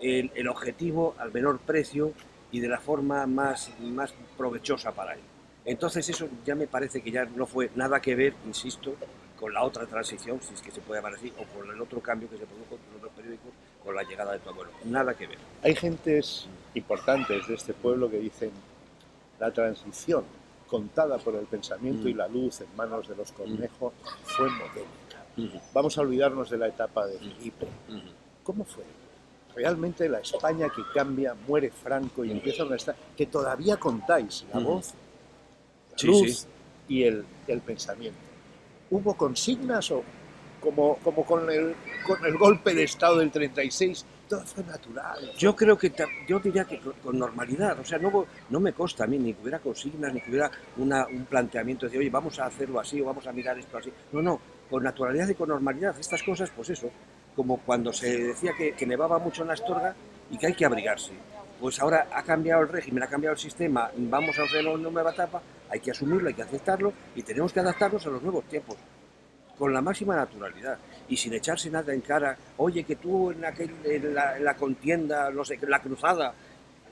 el, el objetivo al menor precio y de la forma más, más provechosa para él. Entonces eso ya me parece que ya no fue nada que ver, insisto, con la otra transición, si es que se puede llamar así, o con el otro cambio que se produjo en otros periódicos con la llegada de tu abuelo. Nada que ver.
Hay gentes importantes de este pueblo que dicen la transición contada por el pensamiento
Mm.
y la luz en manos de los Cornejo fue modélica. Vamos a olvidarnos de la etapa de Felipe. ¿Cómo fue? Realmente la España que cambia, muere Franco y empieza una España que todavía contáis la voz, la
Sí,
luz
sí.
y el, el pensamiento. ¿Hubo consignas o como, como con, el, con el golpe de Estado del 36? Todo fue natural.
Yo creo que, yo diría que con, normalidad, o sea, no, no me consta a mí ni que hubiera consignas, ni que hubiera una- un planteamiento de oye, vamos a hacerlo así o vamos a mirar esto así. No, no, con naturalidad y con normalidad. Estas cosas, pues eso, como cuando se decía que, que nevaba mucho en Astorga y que hay que abrigarse. Pues ahora ha cambiado el régimen, ha cambiado el sistema, vamos a hacer una nueva etapa, hay que asumirlo, hay que aceptarlo y tenemos que adaptarnos a los nuevos tiempos con la máxima naturalidad y sin echarse nada en cara, oye, que tú en, aquel, en, la, en la contienda, no sé, la cruzada,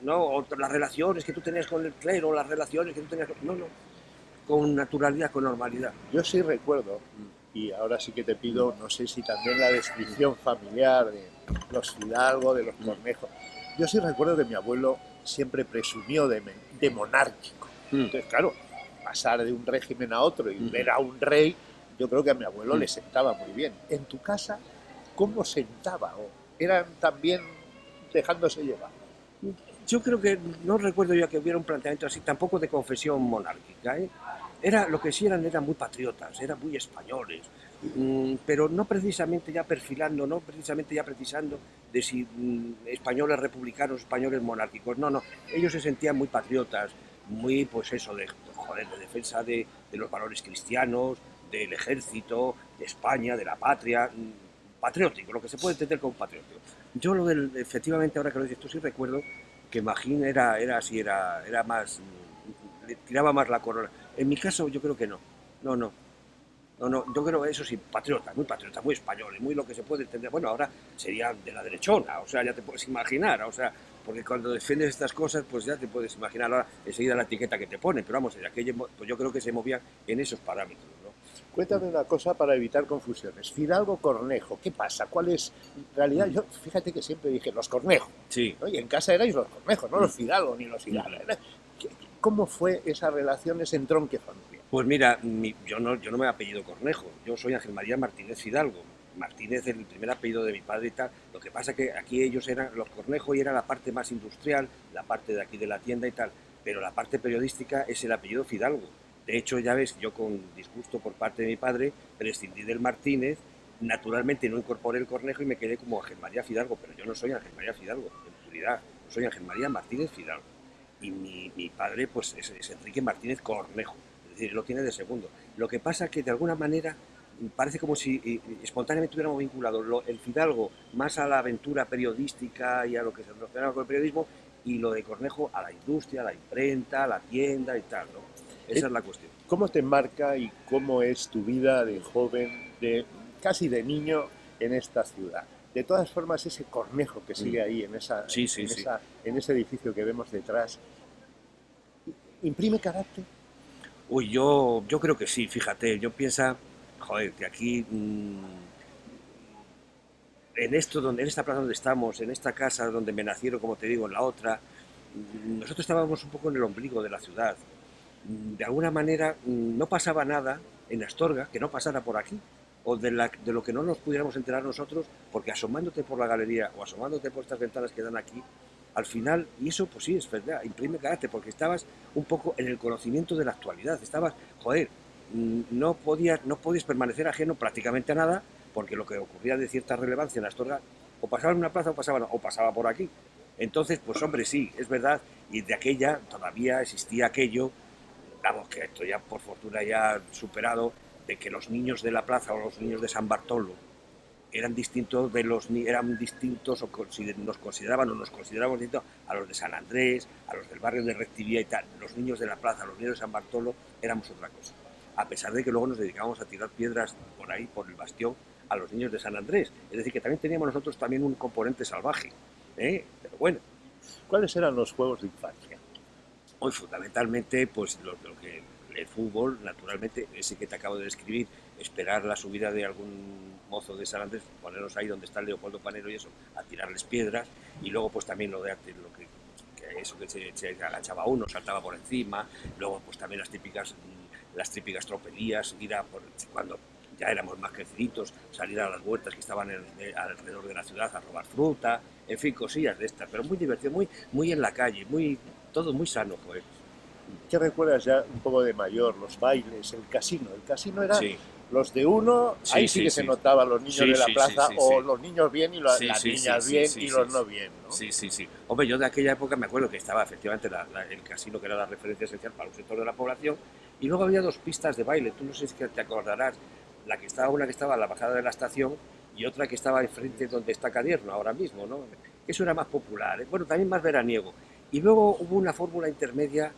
¿no? O las relaciones que tú tenías con el clero, las relaciones que tú tenías con... No, no, con naturalidad, con normalidad.
Yo sí recuerdo, y ahora sí que te pido, no sé si también la descripción familiar de los Fidalgo, de los Cornejo. Yo sí recuerdo que mi abuelo siempre presumió de, de monárquico. Entonces, claro, pasar de un régimen a otro y
Mm.
ver a un rey, yo creo que a mi abuelo
Mm.
le sentaba muy bien. En tu casa, ¿cómo sentaba? ¿O eran también dejándose llevar?
yo creo que no recuerdo yo que hubiera un planteamiento así, tampoco de confesión monárquica. ¿eh? Era, lo que sí eran, eran muy patriotas, eran muy españoles, mm, pero no precisamente ya perfilando, no precisamente ya precisando de si mm, españoles republicanos, españoles monárquicos, no, no, ellos se sentían muy patriotas, muy, pues eso, de, joder, de defensa de, de los valores cristianos, del ejército, de España, de la patria, mm, patriótico, lo que se puede entender como patriótico. Yo lo del, efectivamente, ahora que lo dices tú, sí recuerdo que Magín era, era así, era, era más, le tiraba más la corona. En mi caso yo creo que no, no, no. No, no, yo creo eso sí, patriota, muy patriota, muy español, muy lo que se puede entender. Bueno, ahora sería de la derechona, o sea, ya te puedes imaginar, o sea, porque cuando defiendes estas cosas, pues ya te puedes imaginar ahora enseguida la etiqueta que te ponen, pero vamos, aquello, pues yo creo que se movía en esos parámetros, ¿no?
Cuéntame una cosa para evitar confusiones. Fidalgo Cornejo, ¿qué pasa? ¿Cuál es? En realidad, yo fíjate que siempre dije los Cornejo.
Sí.
¿no? Y en casa erais los Cornejo, no los Fidalgo ni los Fidalgo. ¿Cómo fue esa relación, ese entronque familiar?
Pues mira, mi- yo, no, me he apellido Cornejo, yo soy Ángel María Martínez Fidalgo. Martínez es el primer apellido de mi padre y tal. Lo que pasa que aquí ellos eran los Cornejo y era la parte más industrial, la parte de aquí de la tienda y tal. Pero la parte periodística es el apellido Fidalgo. De hecho, ya ves, yo con disgusto por parte de mi padre prescindí del Martínez. Naturalmente no incorporé el Cornejo y me quedé como Ángel María Fidalgo, pero yo no soy Ángel María Fidalgo, en puridad. Soy Ángel María Martínez Fidalgo. Y mi, padre, pues, es, Enrique Martínez Cornejo. Es decir, lo tiene de segundo. Lo que pasa que de alguna manera parece como si eh, espontáneamente hubiéramos vinculado el Fidalgo más a la aventura periodística y a lo que se relaciona con el periodismo y lo de Cornejo a la industria, a la imprenta, a la tienda y tal, ¿no? Esa
Eh,
es la cuestión.
¿Cómo te marca y cómo es tu vida de joven, de casi de niño en esta ciudad? De todas formas, ese cornejo que sigue
Mm.
ahí en, esa,
Sí, sí,
en,
sí.
esa- en ese edificio que vemos detrás, ¿imprime carácter?
Uy, yo, yo creo que sí, fíjate, yo pienso, joder, que aquí, mm, en esto, donde, en esta plaza donde estamos, en esta casa donde me nacieron, como te digo, en la otra, mm, nosotros estábamos un poco en el ombligo de la ciudad. Mm, De alguna manera no pasaba nada en Astorga que no pasara por aquí, o de, la- de lo que no nos pudiéramos enterar nosotros, porque asomándote por la galería o asomándote por estas ventanas que dan aquí, al final, y eso pues sí, es verdad, imprime carácter, porque estabas un poco en el conocimiento de la actualidad, estabas, joder, mm, no podías, no podías permanecer ajeno prácticamente a nada, porque lo que ocurría de cierta relevancia en Astorga, o pasaba en una plaza o pasaba, o pasaba por aquí. Entonces, pues hombre, sí, es verdad, y de aquella todavía existía aquello, vamos, que esto ya por fortuna ya superado, de que los niños de la plaza o los niños de San Bartolo eran distintos de los ni- eran distintos o consider- nos consideraban o nos consideramos distintos a los de San Andrés, a los del barrio de Rectivía y tal. Los niños de la plaza, los niños de San Bartolo éramos otra cosa. A pesar de que luego nos dedicábamos a tirar piedras por ahí, por el bastión, a los niños de San Andrés. Es decir, que también teníamos nosotros también un componente salvaje. ¿eh? Pero bueno,
¿Cuáles eran los juegos de infancia?
Hoy fundamentalmente, pues lo, lo que el fútbol, naturalmente, ese que te acabo de describir, esperar la subida de algún mozo de San Andrés, ahí donde está Leopoldo Panero y eso, a tirarles piedras, y luego pues también lo de arte, lo que, eso que se, se agachaba uno, saltaba por encima, luego pues también las típicas, mm, las típicas tropelías, ir a por, cuando ya éramos más creciditos, salir a las huertas que estaban de- alrededor de la ciudad a robar fruta, en fin, cosillas de estas, pero muy divertido, muy, muy en la calle, muy, todo muy sano, pues.
¿Qué recuerdas ya un poco de mayor? Los bailes, el casino. El casino era
Sí.
los de uno,
Sí,
ahí sí, que se notaba los niños de la plaza, o los niños bien y las niñas bien y los no bien. ¿no?
Sí, sí, sí. Hombre, yo de aquella época me acuerdo que estaba efectivamente la- la- el casino, que era la referencia esencial para un sector de la población, y luego había dos pistas de baile. Tú no sé si te acordarás, la que estaba, una que estaba a la bajada de la estación y otra que estaba enfrente donde está Cadierno ahora mismo, ¿no? Eso era más popular, ¿eh? bueno, también más veraniego. Y luego hubo una fórmula intermedia,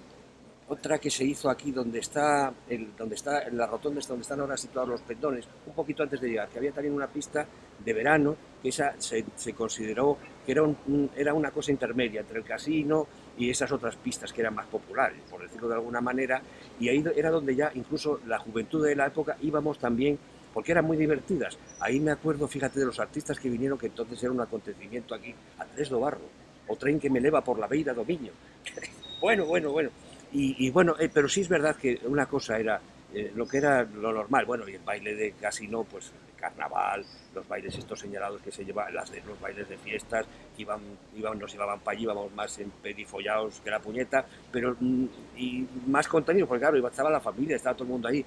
otra que se hizo aquí donde está, el, donde está la rotonda, donde están ahora situados los pendones, un poquito antes de llegar, que había también una pista de verano, que esa se, consideró que era, un- era una cosa intermedia entre el casino y esas otras pistas que eran más populares, por decirlo de alguna manera, y ahí era donde ya incluso la juventud de la época íbamos también, porque eran muy divertidas. Ahí me acuerdo, fíjate, de los artistas que vinieron, que entonces era un acontecimiento aquí, Andrés do Barro, o Tren que me eleva por la beira do Miño. bueno, bueno, bueno. Y, bueno, eh, pero sí es verdad que una cosa era eh, lo que era lo normal. Bueno, y el baile de casino, pues carnaval, los bailes estos señalados que se llevan, las de los bailes de fiestas, iban, iban, nos llevaban para allí, íbamos más en perifollados que la puñeta, pero mm, y más contenido, porque claro, estaba la familia, estaba todo el mundo ahí.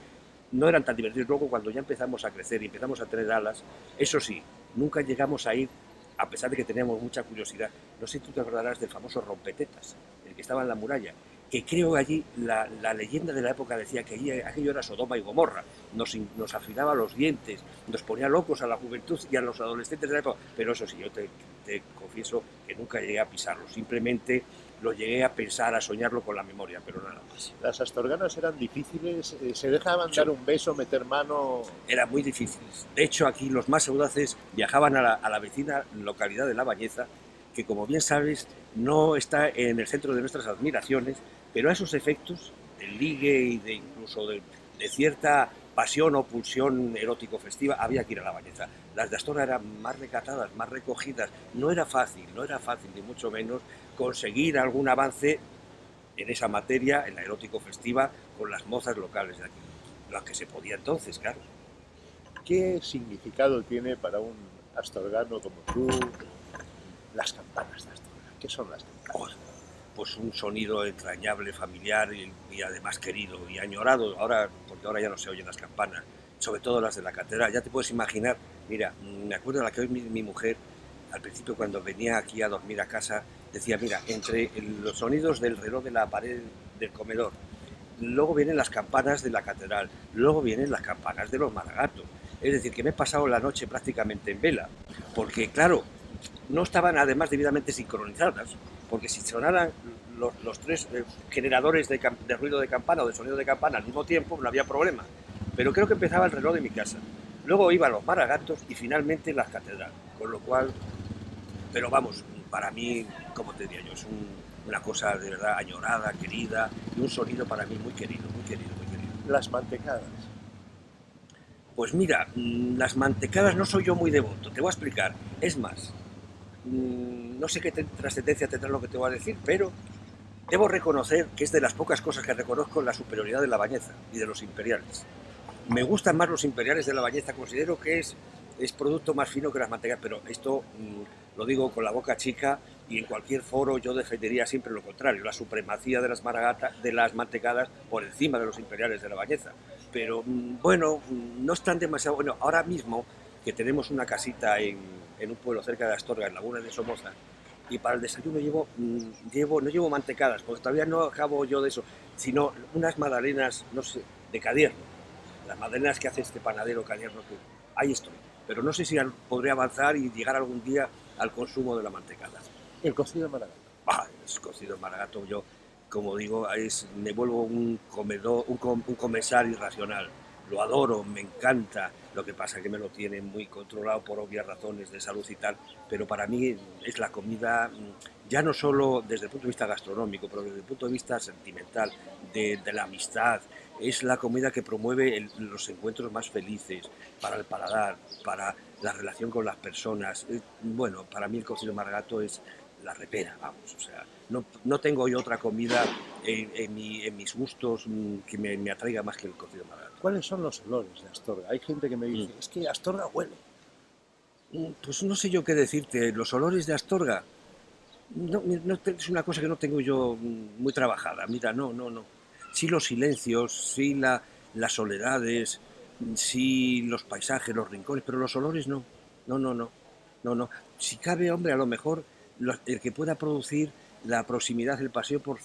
No eran tan divertidos. Luego, cuando ya empezamos a crecer y empezamos a tener alas, eso sí, nunca llegamos a ir, a pesar de que teníamos mucha curiosidad. No sé si tú te acordarás del famoso rompetetas, el que estaba en la muralla que creo allí la, leyenda de la época decía que allí aquello era Sodoma y Gomorra, nos, nos afilaba los dientes, nos ponía locos a la juventud y a los adolescentes de la época, pero eso sí, yo te, confieso que nunca llegué a pisarlo, simplemente lo llegué a pensar, a soñarlo con la memoria, pero nada más.
¿Las astorganas eran difíciles? Eh, ¿Se dejaban dar un beso, meter mano?
Eran muy difíciles. De hecho, aquí los más audaces viajaban a la, a la vecina localidad de La Bañeza, que como bien sabes, no está en el centro de nuestras admiraciones, pero a esos efectos del ligue y de incluso de, cierta pasión o pulsión erótico festiva, había que ir a la bañeza. Las de Astorga eran más recatadas, más recogidas. No era fácil, no era fácil, ni mucho menos, conseguir algún avance en esa materia, en la erótico festiva, con las mozas locales de aquí. Las que se podía entonces, claro.
¿Qué significado tiene para un astorgano como tú las campanas de Astorga? ¿Qué son las campanas?
Pues un sonido entrañable, familiar y, además querido y añorado, ahora, porque ahora ya no se oyen las campanas, sobre todo las de la catedral. Ya te puedes imaginar, mira, me acuerdo de la que hoy mi, mujer, al principio cuando venía aquí a dormir a casa, decía, mira, entre los sonidos del reloj de la pared del comedor, luego vienen las campanas de la catedral, luego vienen las campanas de los maragatos. Es decir, que me he pasado la noche prácticamente en vela, porque claro, no estaban además debidamente sincronizadas porque si sonaran los, tres eh, generadores de, ruido de campana o de sonido de campana al mismo tiempo, no había problema. Pero creo que empezaba el reloj de mi casa. Luego iban los maragatos y finalmente las catedrales. Con lo cual, pero vamos, para mí, como te diría yo, es una cosa de verdad añorada, querida y un sonido para mí muy querido, muy querido, muy querido.
Las mantecadas.
Pues mira, mm, las mantecadas no soy yo muy devoto, te voy a explicar. Es más, Mm, no sé qué trascendencia tendrá lo que te voy a decir, pero debo reconocer que es de las pocas cosas que reconozco la superioridad de la bañeza y de los imperiales. Me gustan más los imperiales de la bañeza, considero que es, es producto más fino que las mantecadas, pero esto mm, lo digo con la boca chica y en cualquier foro yo defendería siempre lo contrario, la supremacía de las, de las mantecadas por encima de los imperiales de la bañeza. Pero mm, bueno, no están demasiado... Bueno, ahora mismo que tenemos una casita en, en un pueblo cerca de Astorga, en Laguna de Somoza, y para el desayuno llevo, mm, llevo, no llevo mantecadas, porque todavía no acabo yo de eso, sino unas magdalenas, no sé, de cadierno. Las magdalenas que hace este panadero cadierno, que ahí estoy. Pero no sé si podré avanzar y llegar algún día al consumo de la mantecada.
¿El cocido de maragato?
Ah, el cocido de maragato, yo, como digo, es, me vuelvo un comedor, un, un comensal irracional lo adoro, me encanta, lo que pasa es que me lo tienen muy controlado por obvias razones de salud y tal, pero para mí es la comida, mm, ya no solo desde el punto de vista gastronómico, pero desde el punto de vista sentimental, de, la amistad, es la comida que promueve los encuentros más felices para el paladar, para la relación con las personas. Bueno, para mí el cocido margato es la repera, vamos, o sea, no, no tengo yo otra comida en, mis gustos mm, que me, atraiga más que el cocido margato.
¿Cuáles son los olores de Astorga? Hay gente que me dice, mm. es que Astorga huele.
Mm, pues no sé yo qué decirte, los olores de Astorga no, es una cosa que no tengo yo muy trabajada, mira, no, no, no. Sí los silencios, sí la, las soledades, sí los paisajes, los rincones, pero los olores no, no, no, no, no, no. Si cabe, hombre, a lo mejor el que pueda producir la proximidad, el paseo por,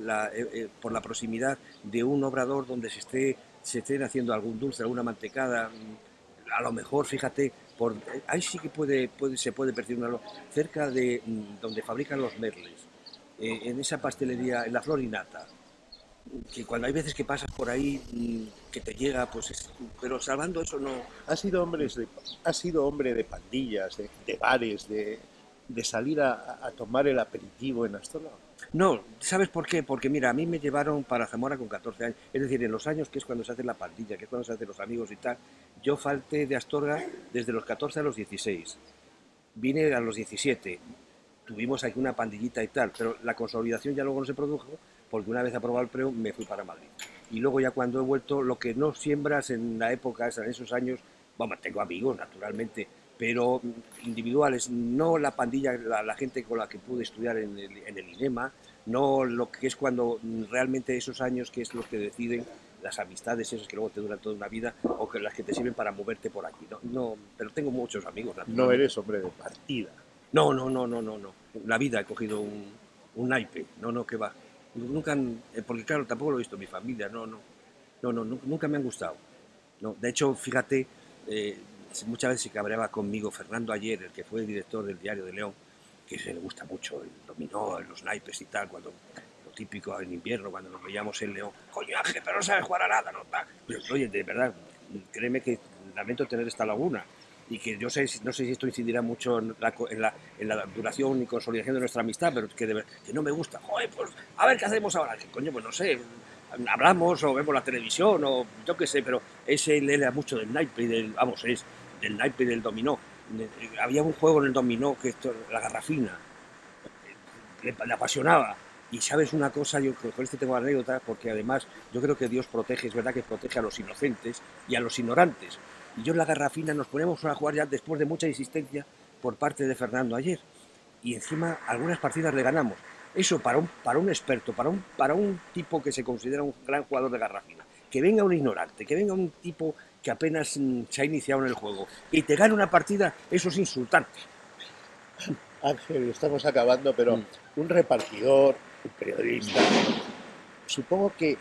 la, eh, eh, por la proximidad de un obrador donde se esté se estén haciendo algún dulce, alguna mantecada, mm, a lo mejor, fíjate, por, eh, ahí sí que puede, se puede percibir una cerca de mm, donde fabrican los merles, en esa pastelería, en la Florinata, que cuando hay veces que pasas por ahí, mm, que te llega, pues pero salvando eso no...
¿Ha sido, hombres de, ha sido hombre de pandillas, de, bares, de, de salir a, tomar el aperitivo en Astorga?
No, ¿sabes por qué? Porque mira, a mí me llevaron para Zamora con 14 años, es decir, en los años que es cuando se hace la pandilla, que es cuando se hacen los amigos y tal, yo falté de Astorga desde los 14 a los 16. Vine a los 17, tuvimos aquí una pandillita y tal, pero la consolidación ya luego no se produjo porque una vez aprobado el preo me fui para Madrid. y luego ya cuando he vuelto, lo que no siembras en la época, en esos años, vamos, tengo amigos naturalmente, pero individuales, no la pandilla, la, gente con la que pude estudiar en el, en el, INEMA, no lo que es cuando realmente esos años que es lo que deciden las amistades esas que luego te duran toda una vida o que las que te sirven para moverte por aquí. No, no pero tengo muchos amigos.
No eres hombre de partida.
No, no, no, no, no, no. La vida he cogido un, un naipe. No, no, que va. Nunca, eh, porque claro, tampoco lo he visto en mi familia. No, no, no, no, nunca me han gustado. No, de hecho, fíjate, eh, muchas veces se cabreaba conmigo Fernando Ayer, el que fue el director del Diario de León, que se le gusta mucho el dominó, los naipes y tal, cuando lo típico en invierno, cuando nos veíamos en León, coño Ángel, pero no sabes jugar a nada, no oye, de verdad, créeme que lamento tener esta laguna y que yo sé, no sé si esto incidirá mucho en la, en la, duración y consolidación de nuestra amistad, pero que, que no me gusta. Joder, pues a ver qué hacemos ahora. Coño, pues no sé, hablamos o vemos la televisión o yo qué sé, pero ese él era mucho del naipe y del, vamos, es del naipe del dominó. Había un juego en el dominó que esto, la garrafina, le, le apasionaba. Y sabes una cosa, yo con esto tengo anécdota, porque además yo creo que Dios protege, es verdad que protege a los inocentes y a los ignorantes y yo en la garrafina nos ponemos a jugar ya después de mucha insistencia por parte de Fernando ayer. Y encima algunas partidas le ganamos. Eso para un, para un experto, para un, para un tipo que se considera un gran jugador de garrafina. Que venga un ignorante, que venga un tipo que apenas mm, se ha iniciado en el juego y te gane una partida, eso es insultante.
Ángel, estamos acabando, pero mm. un repartidor, un periodista, supongo que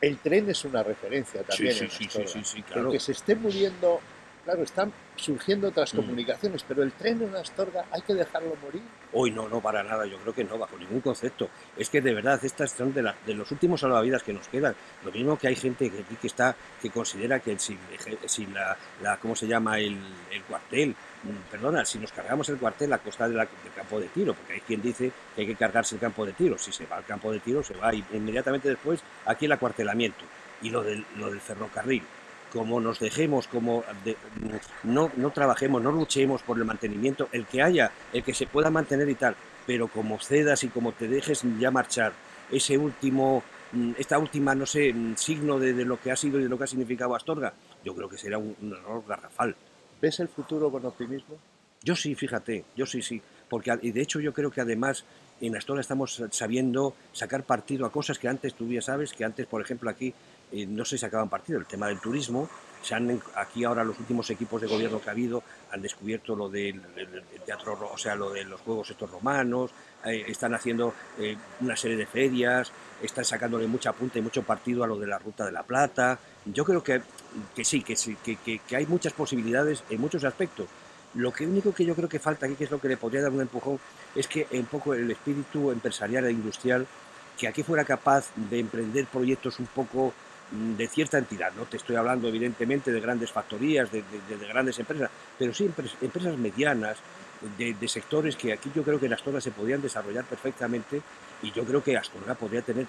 el tren es una referencia también. Sí, sí, sí, sí, claro. Aunque se esté muriendo, claro, están surgiendo otras mm. comunicaciones, pero el tren en Astorga hay que dejarlo morir.
Hoy no, no para nada, yo creo que no, bajo ningún concepto. Es que de verdad, estas son de, de los últimos salvavidas que nos quedan. Lo mismo que hay gente que, que está que considera que si, si la, la, ¿cómo se llama? El, el cuartel perdona, si nos cargamos el cuartel a costa del campo de tiro, porque hay quien dice que hay que cargarse el campo de tiro, si se va al campo de tiro, se va inmediatamente después aquí el acuartelamiento. Y lo del, lo del ferrocarril, como nos dejemos, como no, no trabajemos, no luchemos por el mantenimiento, el que haya, el que se pueda mantener y tal, pero como cedas y como te dejes ya marchar ese último, mm, esta última, no sé, mm, signo de, lo que ha sido y de lo que ha significado Astorga, yo creo que será un error garrafal.
¿Ves el futuro con optimismo?
Yo sí, fíjate, yo sí, sí. Porque, y de hecho yo creo que además en Astorga estamos sabiendo sacar partido a cosas que antes tú ya sabes, que antes, por ejemplo, aquí eh, no se sacaban partido. El tema del turismo, se han, aquí ahora los últimos equipos de gobierno que ha habido han descubierto lo del, teatro, o sea, lo de los juegos estos romanos, eh, están haciendo eh, una serie de ferias, están sacándole mucha punta y mucho partido a lo de la Ruta de la Plata. Yo creo que, que sí, que, sí que, que, hay muchas posibilidades en muchos aspectos. Lo que único que yo creo que falta aquí, que es lo que le podría dar un empujón, es que un poco el espíritu empresarial e industrial, que aquí fuera capaz de emprender proyectos un poco de cierta entidad. No te estoy hablando evidentemente de grandes factorías, de, de grandes empresas, pero sí empresas medianas, de, sectores que aquí yo creo que en Astorga se podían desarrollar perfectamente y yo creo que Astorga podría tener,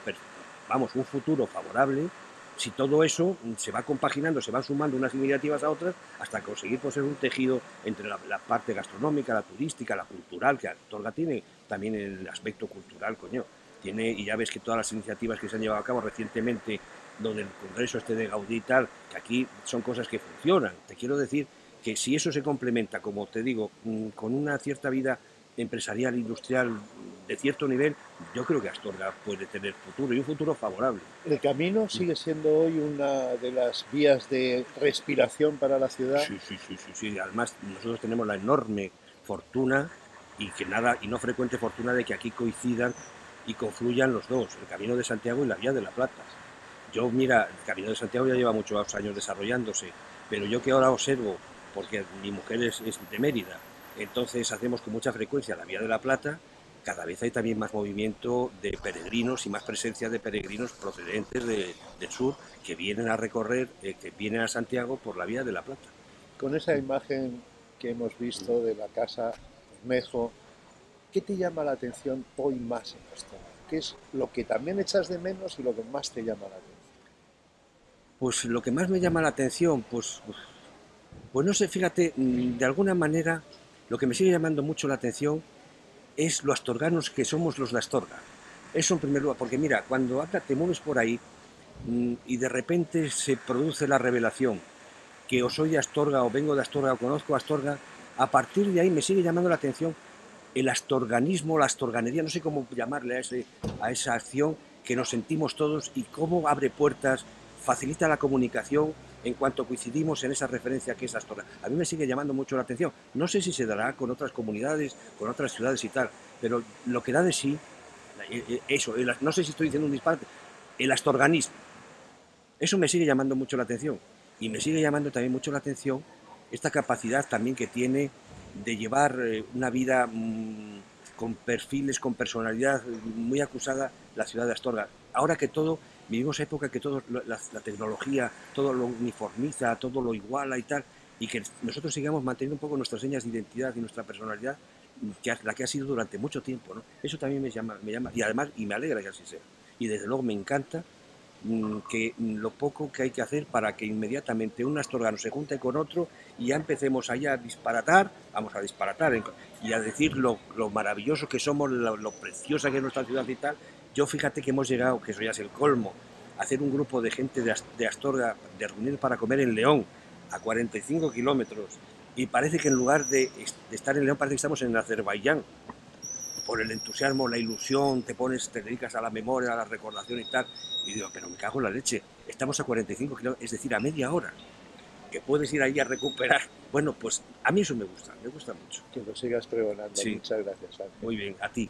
vamos, un futuro favorable si todo eso se va compaginando, se van sumando unas iniciativas a otras hasta conseguir pues, un tejido entre la, parte gastronómica, la turística, la cultural, que Astorga tiene también el aspecto cultural, coño. Tiene, y ya ves que todas las iniciativas que se han llevado a cabo recientemente, donde el Congreso este de Gaudí y tal, que aquí son cosas que funcionan. Te quiero decir que si eso se complementa, como te digo, mm, con una cierta vida empresarial, industrial de cierto nivel, yo creo que Astorga puede tener futuro y un futuro favorable.
¿El camino sigue siendo hoy una de las vías de respiración para la ciudad?
Sí, sí, sí, sí, Además, nosotros tenemos la enorme fortuna y que nada, y no frecuente fortuna de que aquí coincidan y confluyan los dos, el Camino de Santiago y la Vía de la Plata. Yo, mira, el Camino de Santiago ya lleva muchos años desarrollándose, pero yo que ahora observo porque mi mujer es, de Mérida. Entonces hacemos con mucha frecuencia la Vía de la Plata. Cada vez hay también más movimiento de peregrinos y más presencia de peregrinos procedentes del sur que vienen a recorrer, eh, que vienen a Santiago por la Vía de la Plata.
Con esa imagen que hemos visto de la casa Mejo, ¿qué te llama la atención hoy más en esto? ¿Qué es lo que también echas de menos y lo que más te llama la atención?
Pues lo que más me llama la atención, pues, pues pues no sé, fíjate, mm, de alguna manera lo que me sigue llamando mucho la atención es los astorganos que somos los de Astorga. Eso en primer lugar, porque mira, cuando te mueves por ahí, mm, y de repente se produce la revelación que o soy de Astorga o vengo de Astorga o conozco Astorga, a partir de ahí me sigue llamando la atención el astorganismo, la astorganería, no sé cómo llamarle a, ese, a esa acción que nos sentimos todos y cómo abre puertas, facilita la comunicación en cuanto coincidimos en esa referencia que es Astorga. A mí me sigue llamando mucho la atención. No sé si se dará con otras comunidades, con otras ciudades y tal, pero lo que da de sí, eh, eh, eso, no sé si estoy diciendo un disparate, el astorganismo. Eso me sigue llamando mucho la atención. Y me sigue llamando también mucho la atención esta capacidad también que tiene de llevar eh, una vida mm, con perfiles, con personalidad muy acusada la ciudad de Astorga. Ahora que todo, vivimos época que todo, la, tecnología, todo lo uniformiza, todo lo iguala y tal, y que nosotros sigamos manteniendo un poco nuestras señas de identidad y nuestra personalidad, que, la que ha sido durante mucho tiempo. ¿no? Eso también me llama, me llama, y además, y me alegra que así sea. Y desde luego me encanta Mm, que lo poco que hay que hacer para que inmediatamente un astorgano se junte con otro y ya empecemos allá a disparatar, vamos a disparatar y a decir lo, maravilloso que somos, lo, preciosa que es nuestra ciudad y tal. Yo fíjate que hemos llegado, que eso ya es el colmo, a hacer un grupo de gente de, Astorga, de reunir para comer en León, a 45 kilómetros, y parece que en lugar de, estar en León, parece que estamos en Azerbaiyán por el entusiasmo, la ilusión, te pones, te dedicas a la memoria, a la recordación y tal. Y digo, pero me cago en la leche, estamos a 45 kilómetros, es decir, a media hora, que puedes ir ahí a recuperar. Bueno, pues a mí eso me gusta, me gusta mucho.
Que lo sigas pregonando. Muchas gracias.
Muy bien, a ti.